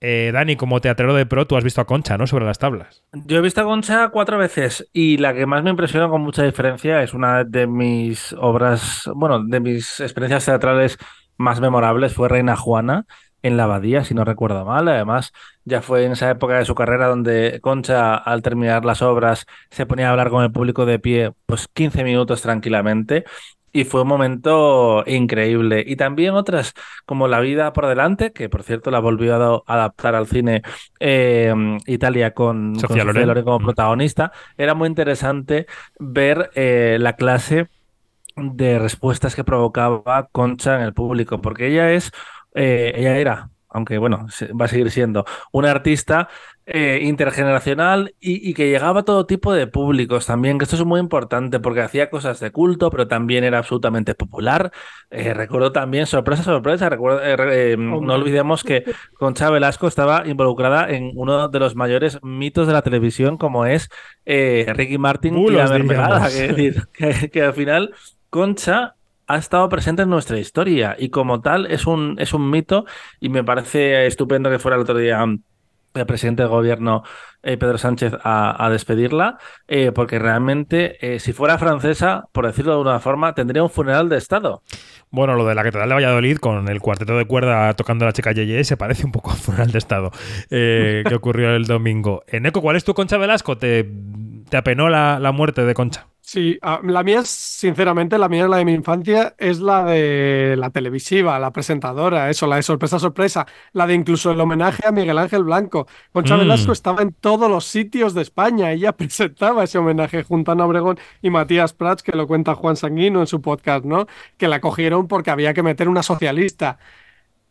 Eh, Dani, como teatrero de pro, tú has visto a Concha, ¿no? Sobre las tablas. Yo he visto a Concha cuatro veces y la que más me impresiona con mucha diferencia es una de mis obras, bueno, de mis experiencias teatrales más memorables fue Reina Juana en la abadía, si no recuerdo mal. Además, ya fue en esa época de su carrera donde Concha, al terminar las obras, se ponía a hablar con el público de pie, pues 15 minutos tranquilamente. Y fue un momento increíble. Y también otras, como La vida por delante, que por cierto la volvió a adaptar al cine eh, Italia con Sofía con Loren. como Mm. protagonista. Era muy interesante ver eh, la clase de respuestas que provocaba Concha en el público, porque ella es, eh, ella era, aunque bueno, va a seguir siendo, una artista eh, intergeneracional y, y que llegaba a todo tipo de públicos también, que esto es muy importante porque hacía cosas de culto, pero también era absolutamente popular. Eh, recuerdo también, sorpresa, sorpresa, recuerdo, eh, eh, no olvidemos que Concha Velasco estaba involucrada en uno de los mayores mitos de la televisión, como es Ricky Martin y la mermelada. que, que al final Concha ha estado presente en nuestra historia y como tal es un, es un mito y me parece estupendo que fuera el otro día mm, el presidente del gobierno eh, Pedro Sánchez a, a despedirla, eh, porque realmente eh, si fuera francesa, por decirlo de alguna forma, tendría un funeral de Estado. Bueno, lo de la Catedral de Valladolid con el cuarteto de cuerda tocando la chica Yeye se parece un poco a funeral de Estado que ocurrió el domingo. Eneco, ¿cuál es tu Concha Velasco? ¿Te, te apenó la, la muerte de Concha? Sí, ah, la mía es, sinceramente, la mía es la de mi infancia, es la de la televisiva, la presentadora, eso, la de sorpresa, sorpresa, la de incluso el homenaje a Miguel Ángel Blanco. Concha Mm. Velasco estaba en todos los sitios de España, ella presentaba ese homenaje junto a Ana Obregón y Matías Prats, que lo cuenta Juan Sanguino en su podcast, ¿no? Que la cogieron porque había que meter una socialista.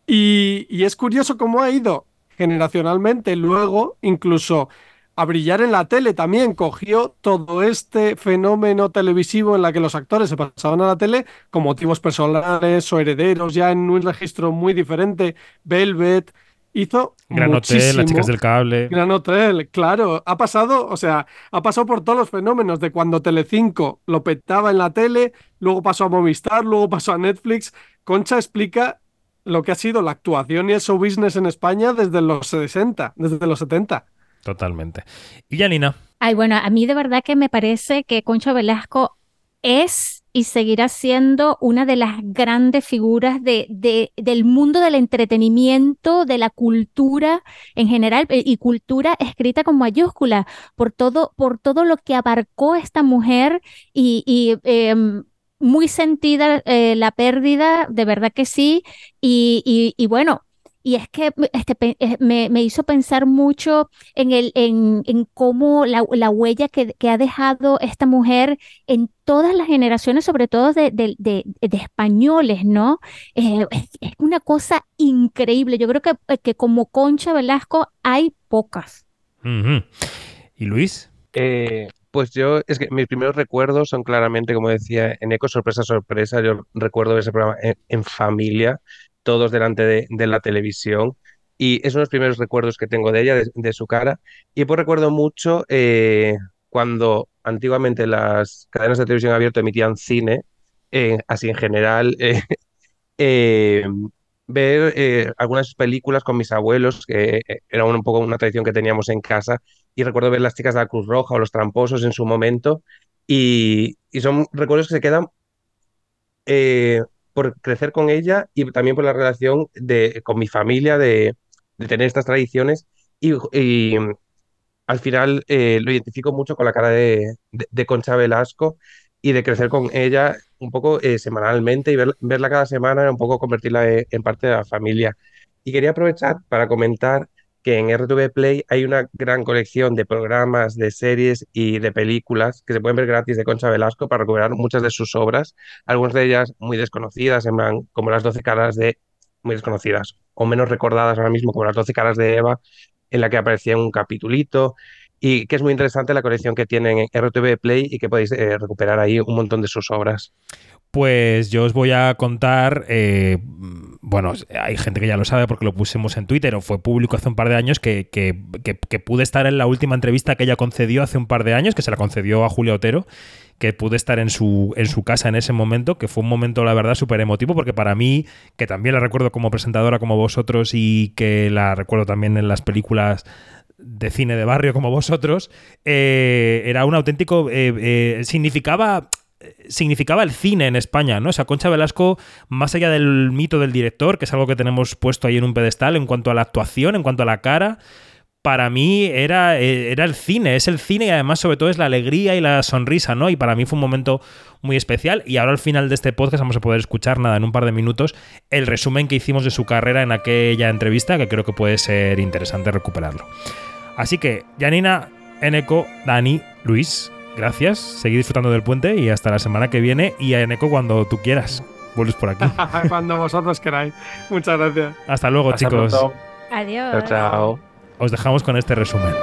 Y, y es curioso cómo ha ido generacionalmente luego, incluso a brillar en la tele también. Cogió todo este fenómeno televisivo en la que los actores se pasaban a la tele con motivos personales o herederos, ya en un registro muy diferente. Velvet hizo Gran Hotel, Las muchísimo. Chicas del Cable. Gran Hotel, claro. Ha pasado, o sea, ha pasado por todos los fenómenos de cuando Telecinco lo petaba en la tele, luego pasó a Movistar, luego pasó a Netflix. Concha explica lo que ha sido la actuación y el show business en España desde los 60, desde los 70. Totalmente. Y Janina. Ay, bueno, a mí de verdad que me parece que Concha Velasco es y seguirá siendo una de las grandes figuras de, de- del mundo del entretenimiento, de la cultura en general, eh, y cultura escrita con mayúscula, por todo, por todo lo que abarcó esta mujer y, em, muy sentida eh, la pérdida, de verdad que sí, y bueno. Y es que este, eh, me, me hizo pensar mucho en, el, en, en cómo la, la huella que, que ha dejado esta mujer en todas las generaciones, sobre todo de, de- de- de españoles, ¿no? Eh, es, es una cosa increíble. Yo creo que, que como Concha Velasco hay pocas. ¿Y Luis? Eh, pues yo, es que mis primeros recuerdos son claramente, como decía, en Eco Sorpresa Sorpresa. Yo recuerdo ese programa en, en familia, todos delante de, la televisión. Y es uno de los primeros recuerdos que tengo de ella, de, su cara. Y pues recuerdo mucho eh, cuando antiguamente las cadenas de televisión abierta emitían cine, eh, así en general, eh, ver algunas películas con mis abuelos, que era un poco una tradición que teníamos en casa, y recuerdo ver las chicas de la Cruz Roja o los tramposos en su momento, y, son recuerdos que se quedan por crecer con ella y también por la relación de, con mi familia, de, tener estas tradiciones, y, y, al final eh, lo identifico mucho con la cara de, de- de Concha Velasco y de crecer con ella un poco eh, semanalmente y ver- verla cada semana, un poco convertirla eh, en parte de la familia. Y quería aprovechar para comentar que en RTV Play hay una gran colección de programas, de series y de películas que se pueden ver gratis de Concha Velasco para recuperar muchas de sus obras, algunas de ellas muy desconocidas, como las 12 caras de, muy desconocidas, o menos recordadas ahora mismo, como las 12 caras de Eva, en la que aparecía un capitulito, y que es muy interesante la colección que tienen en RTV Play y que podéis eh, recuperar ahí un montón de sus obras. Pues yo os voy a contar, eh, bueno, hay gente que ya lo sabe porque lo pusimos en Twitter o fue público hace un par de años que, que, que, pude estar en la última entrevista que ella concedió hace un par de años, que se la concedió a Julia Otero, que pude estar en su, en su casa en ese momento, que fue un momento, la verdad, súper emotivo, porque para mí, que también la recuerdo como presentadora como vosotros y que la recuerdo también en las películas de cine de barrio como vosotros, eh, era un auténtico... eh, eh, significaba significaba el cine en España, ¿no? O sea, Concha Velasco, más allá del mito del director, que es algo que tenemos puesto ahí en un pedestal, en cuanto a la actuación, en cuanto a la cara, para mí era, era el cine, es el cine y además sobre todo es la alegría y la sonrisa, ¿no? Y para mí fue un momento muy especial y ahora al final de este podcast vamos a poder escuchar nada en un par de minutos el resumen que hicimos de su carrera en aquella entrevista que creo que puede ser interesante recuperarlo. Así que, Janina, Eneco, Dani, Luis, gracias, seguid disfrutando del puente y hasta la semana que viene y a Eneco cuando tú quieras. Vuelves por aquí. Cuando vosotros queráis. Muchas gracias. Hasta luego, Hasta chicos. pronto. Adiós. Chao, chao. Os dejamos con este resumen.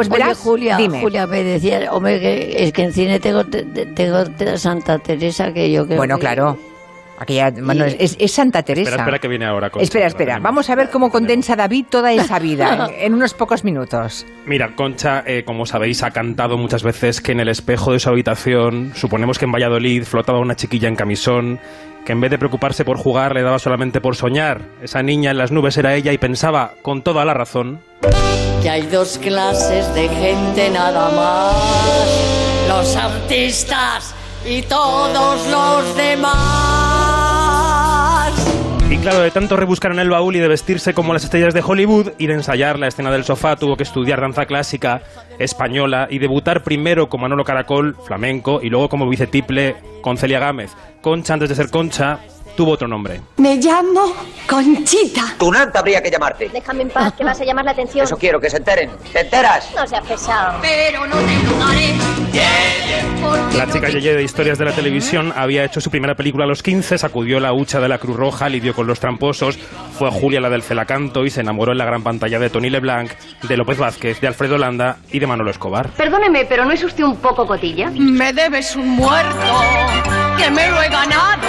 Pues Oye, verás, Julia, dime. Julia me decía, hombre, que es que en cine tengo, te- te- tengo te- Santa Teresa que yo creo Bueno, que- claro. Aquella, bueno, es, Santa Teresa. Espera, espera que viene ahora. Concha, Espera, espera. Vamos a ver cómo condensa David toda esa vida en, en unos pocos minutos. Mira, Concha, eh, como sabéis, ha cantado muchas veces que en el espejo de su habitación, suponemos que en Valladolid, flotaba una chiquilla en camisón, que en vez de preocuparse por jugar, le daba solamente por soñar. Esa niña en las nubes era ella y pensaba, con toda la razón, Que hay dos clases de gente nada más, los artistas y todos los demás. Y claro, de tanto rebuscar en el baúl y de vestirse como las estrellas de Hollywood y de ensayar la escena del sofá, tuvo que estudiar danza clásica española y debutar primero como Manolo Caracol, flamenco, y luego como vicetiple con Celia Gámez. Concha, antes de ser Concha, tuvo otro nombre. Me llamo Conchita. Tunante habría que llamarte. Déjame en paz, que vas a llamar la atención. Eso quiero, que se enteren. ¿Te enteras? No seas pesado. Pero no te. Porque La chica Yeye de historias de la televisión había hecho su primera película a los 15, sacudió la hucha de la Cruz Roja, lidió con los tramposos, fue a Julia la del Celacanto y se enamoró en la gran pantalla de Tony Leblanc, de López Vázquez, de Alfredo Landa y de Manolo Escobar. Perdóneme, pero ¿no es usted un poco cotilla? Me debes un muerto, que me lo he ganado.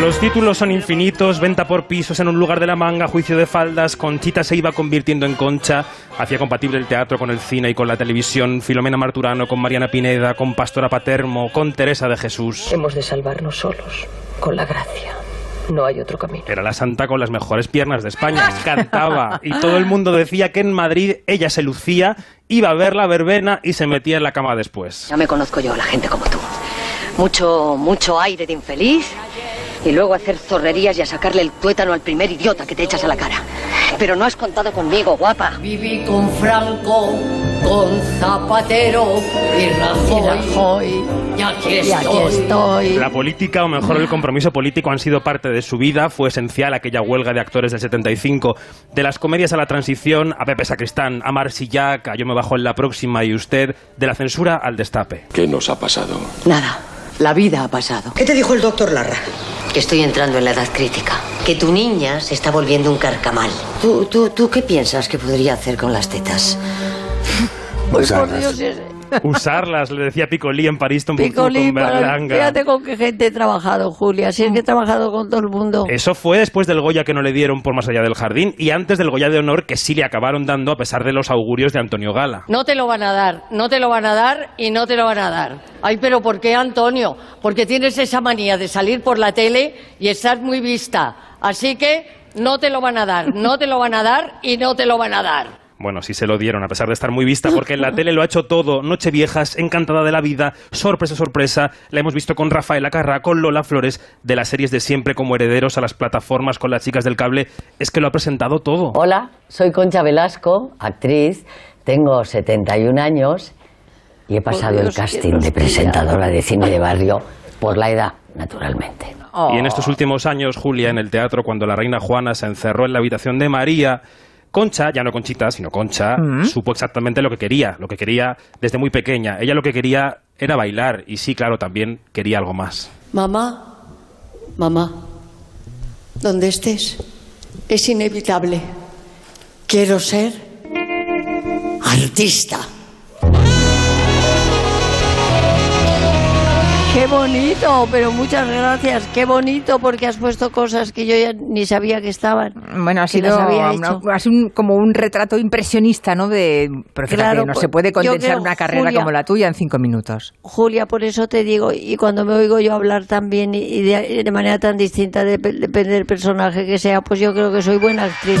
Los títulos son infinitos, venta por pisos en un lugar de la manga, juicio de faldas, Conchita se iba convirtiendo en concha, hacía compatible el teatro con el cine y con la televisión, Filomena Marturano con Mariana Pineda, con Pastora Patermo, con Teresa de Jesús. Hemos de salvarnos solos, con la gracia. No hay otro camino. Era la santa con las mejores piernas de España, cantaba y todo el mundo decía que en Madrid ella se lucía, iba a ver la verbena y se metía en la cama después. Ya me conozco yo a la gente como tú. Mucho, mucho aire de infeliz y luego hacer zorrerías y a sacarle el tuétano al primer idiota que te echas a la cara. Pero no has contado conmigo, guapa. Viví con Franco, con Zapatero y Rajoy. Y aquí Y aquí estoy. estoy. La política, o mejor el compromiso político, han sido parte de su vida. Fue esencial aquella huelga de actores del 75. De las comedias a la transición, a Pepe Sacristán, a Marsillac, a Yo me bajo en la próxima y usted, de la censura al destape. ¿Qué nos ha pasado? Nada, la vida ha pasado. ¿Qué te dijo el doctor Larra? Que estoy entrando en la edad crítica. Que tu niña se está volviendo un carcamal. ¿Tú, tú, tú qué piensas que podría hacer con las tetas? Pues por Dios, es- Usarlas, le decía Picolí en París, Tombuctú, Picolín, con para- Berlanga. fíjate con qué gente he trabajado, Julia. Si es que he trabajado con todo el mundo. Eso fue después del Goya que no le dieron por más allá del jardín y antes del Goya de honor que sí le acabaron dando a pesar de los augurios de Antonio Gala. No te lo van a dar, no te lo van a dar y no te lo van a dar. Ay, pero ¿por qué, Antonio? Porque tienes esa manía de salir por la tele y estar muy vista. Así que no te lo van a dar, no te lo van a dar y no te lo van a dar. Bueno, sí se lo dieron, a pesar de estar muy vista, porque en la tele lo ha hecho todo. Nocheviejas, encantada de la vida, sorpresa, sorpresa. La hemos visto con Rafaela Carrà, con Lola Flores, de las series de siempre como herederos a las plataformas con las chicas del cable. Es que lo ha presentado todo. Hola, soy Concha Velasco, actriz, tengo 71 años y he pasado Dios, el casting de presentadora de cine de barrio por la edad, naturalmente. Oh. Y en estos últimos años, Julia, en el teatro, cuando la reina Juana se encerró en la habitación de María, Concha, ya no Conchita, sino Concha, Mm. supo exactamente lo que quería, lo que quería desde muy pequeña. Ella lo que quería era bailar y sí, claro, también quería algo más. Mamá, mamá, donde estés, es inevitable. Quiero ser artista. Qué bonito, pero muchas gracias. Qué bonito porque has puesto cosas que yo ya ni sabía que estaban. Bueno, ha sido, había una- un- como un retrato impresionista, ¿no? De, pero fíjate, Claro, no pues, se puede condensar creo, una carrera Julia- como la tuya en cinco minutos. Julia, por eso te digo, y cuando me oigo yo hablar tan bien y de, de manera tan distinta, de- depende del personaje que sea, pues yo creo que soy buena actriz.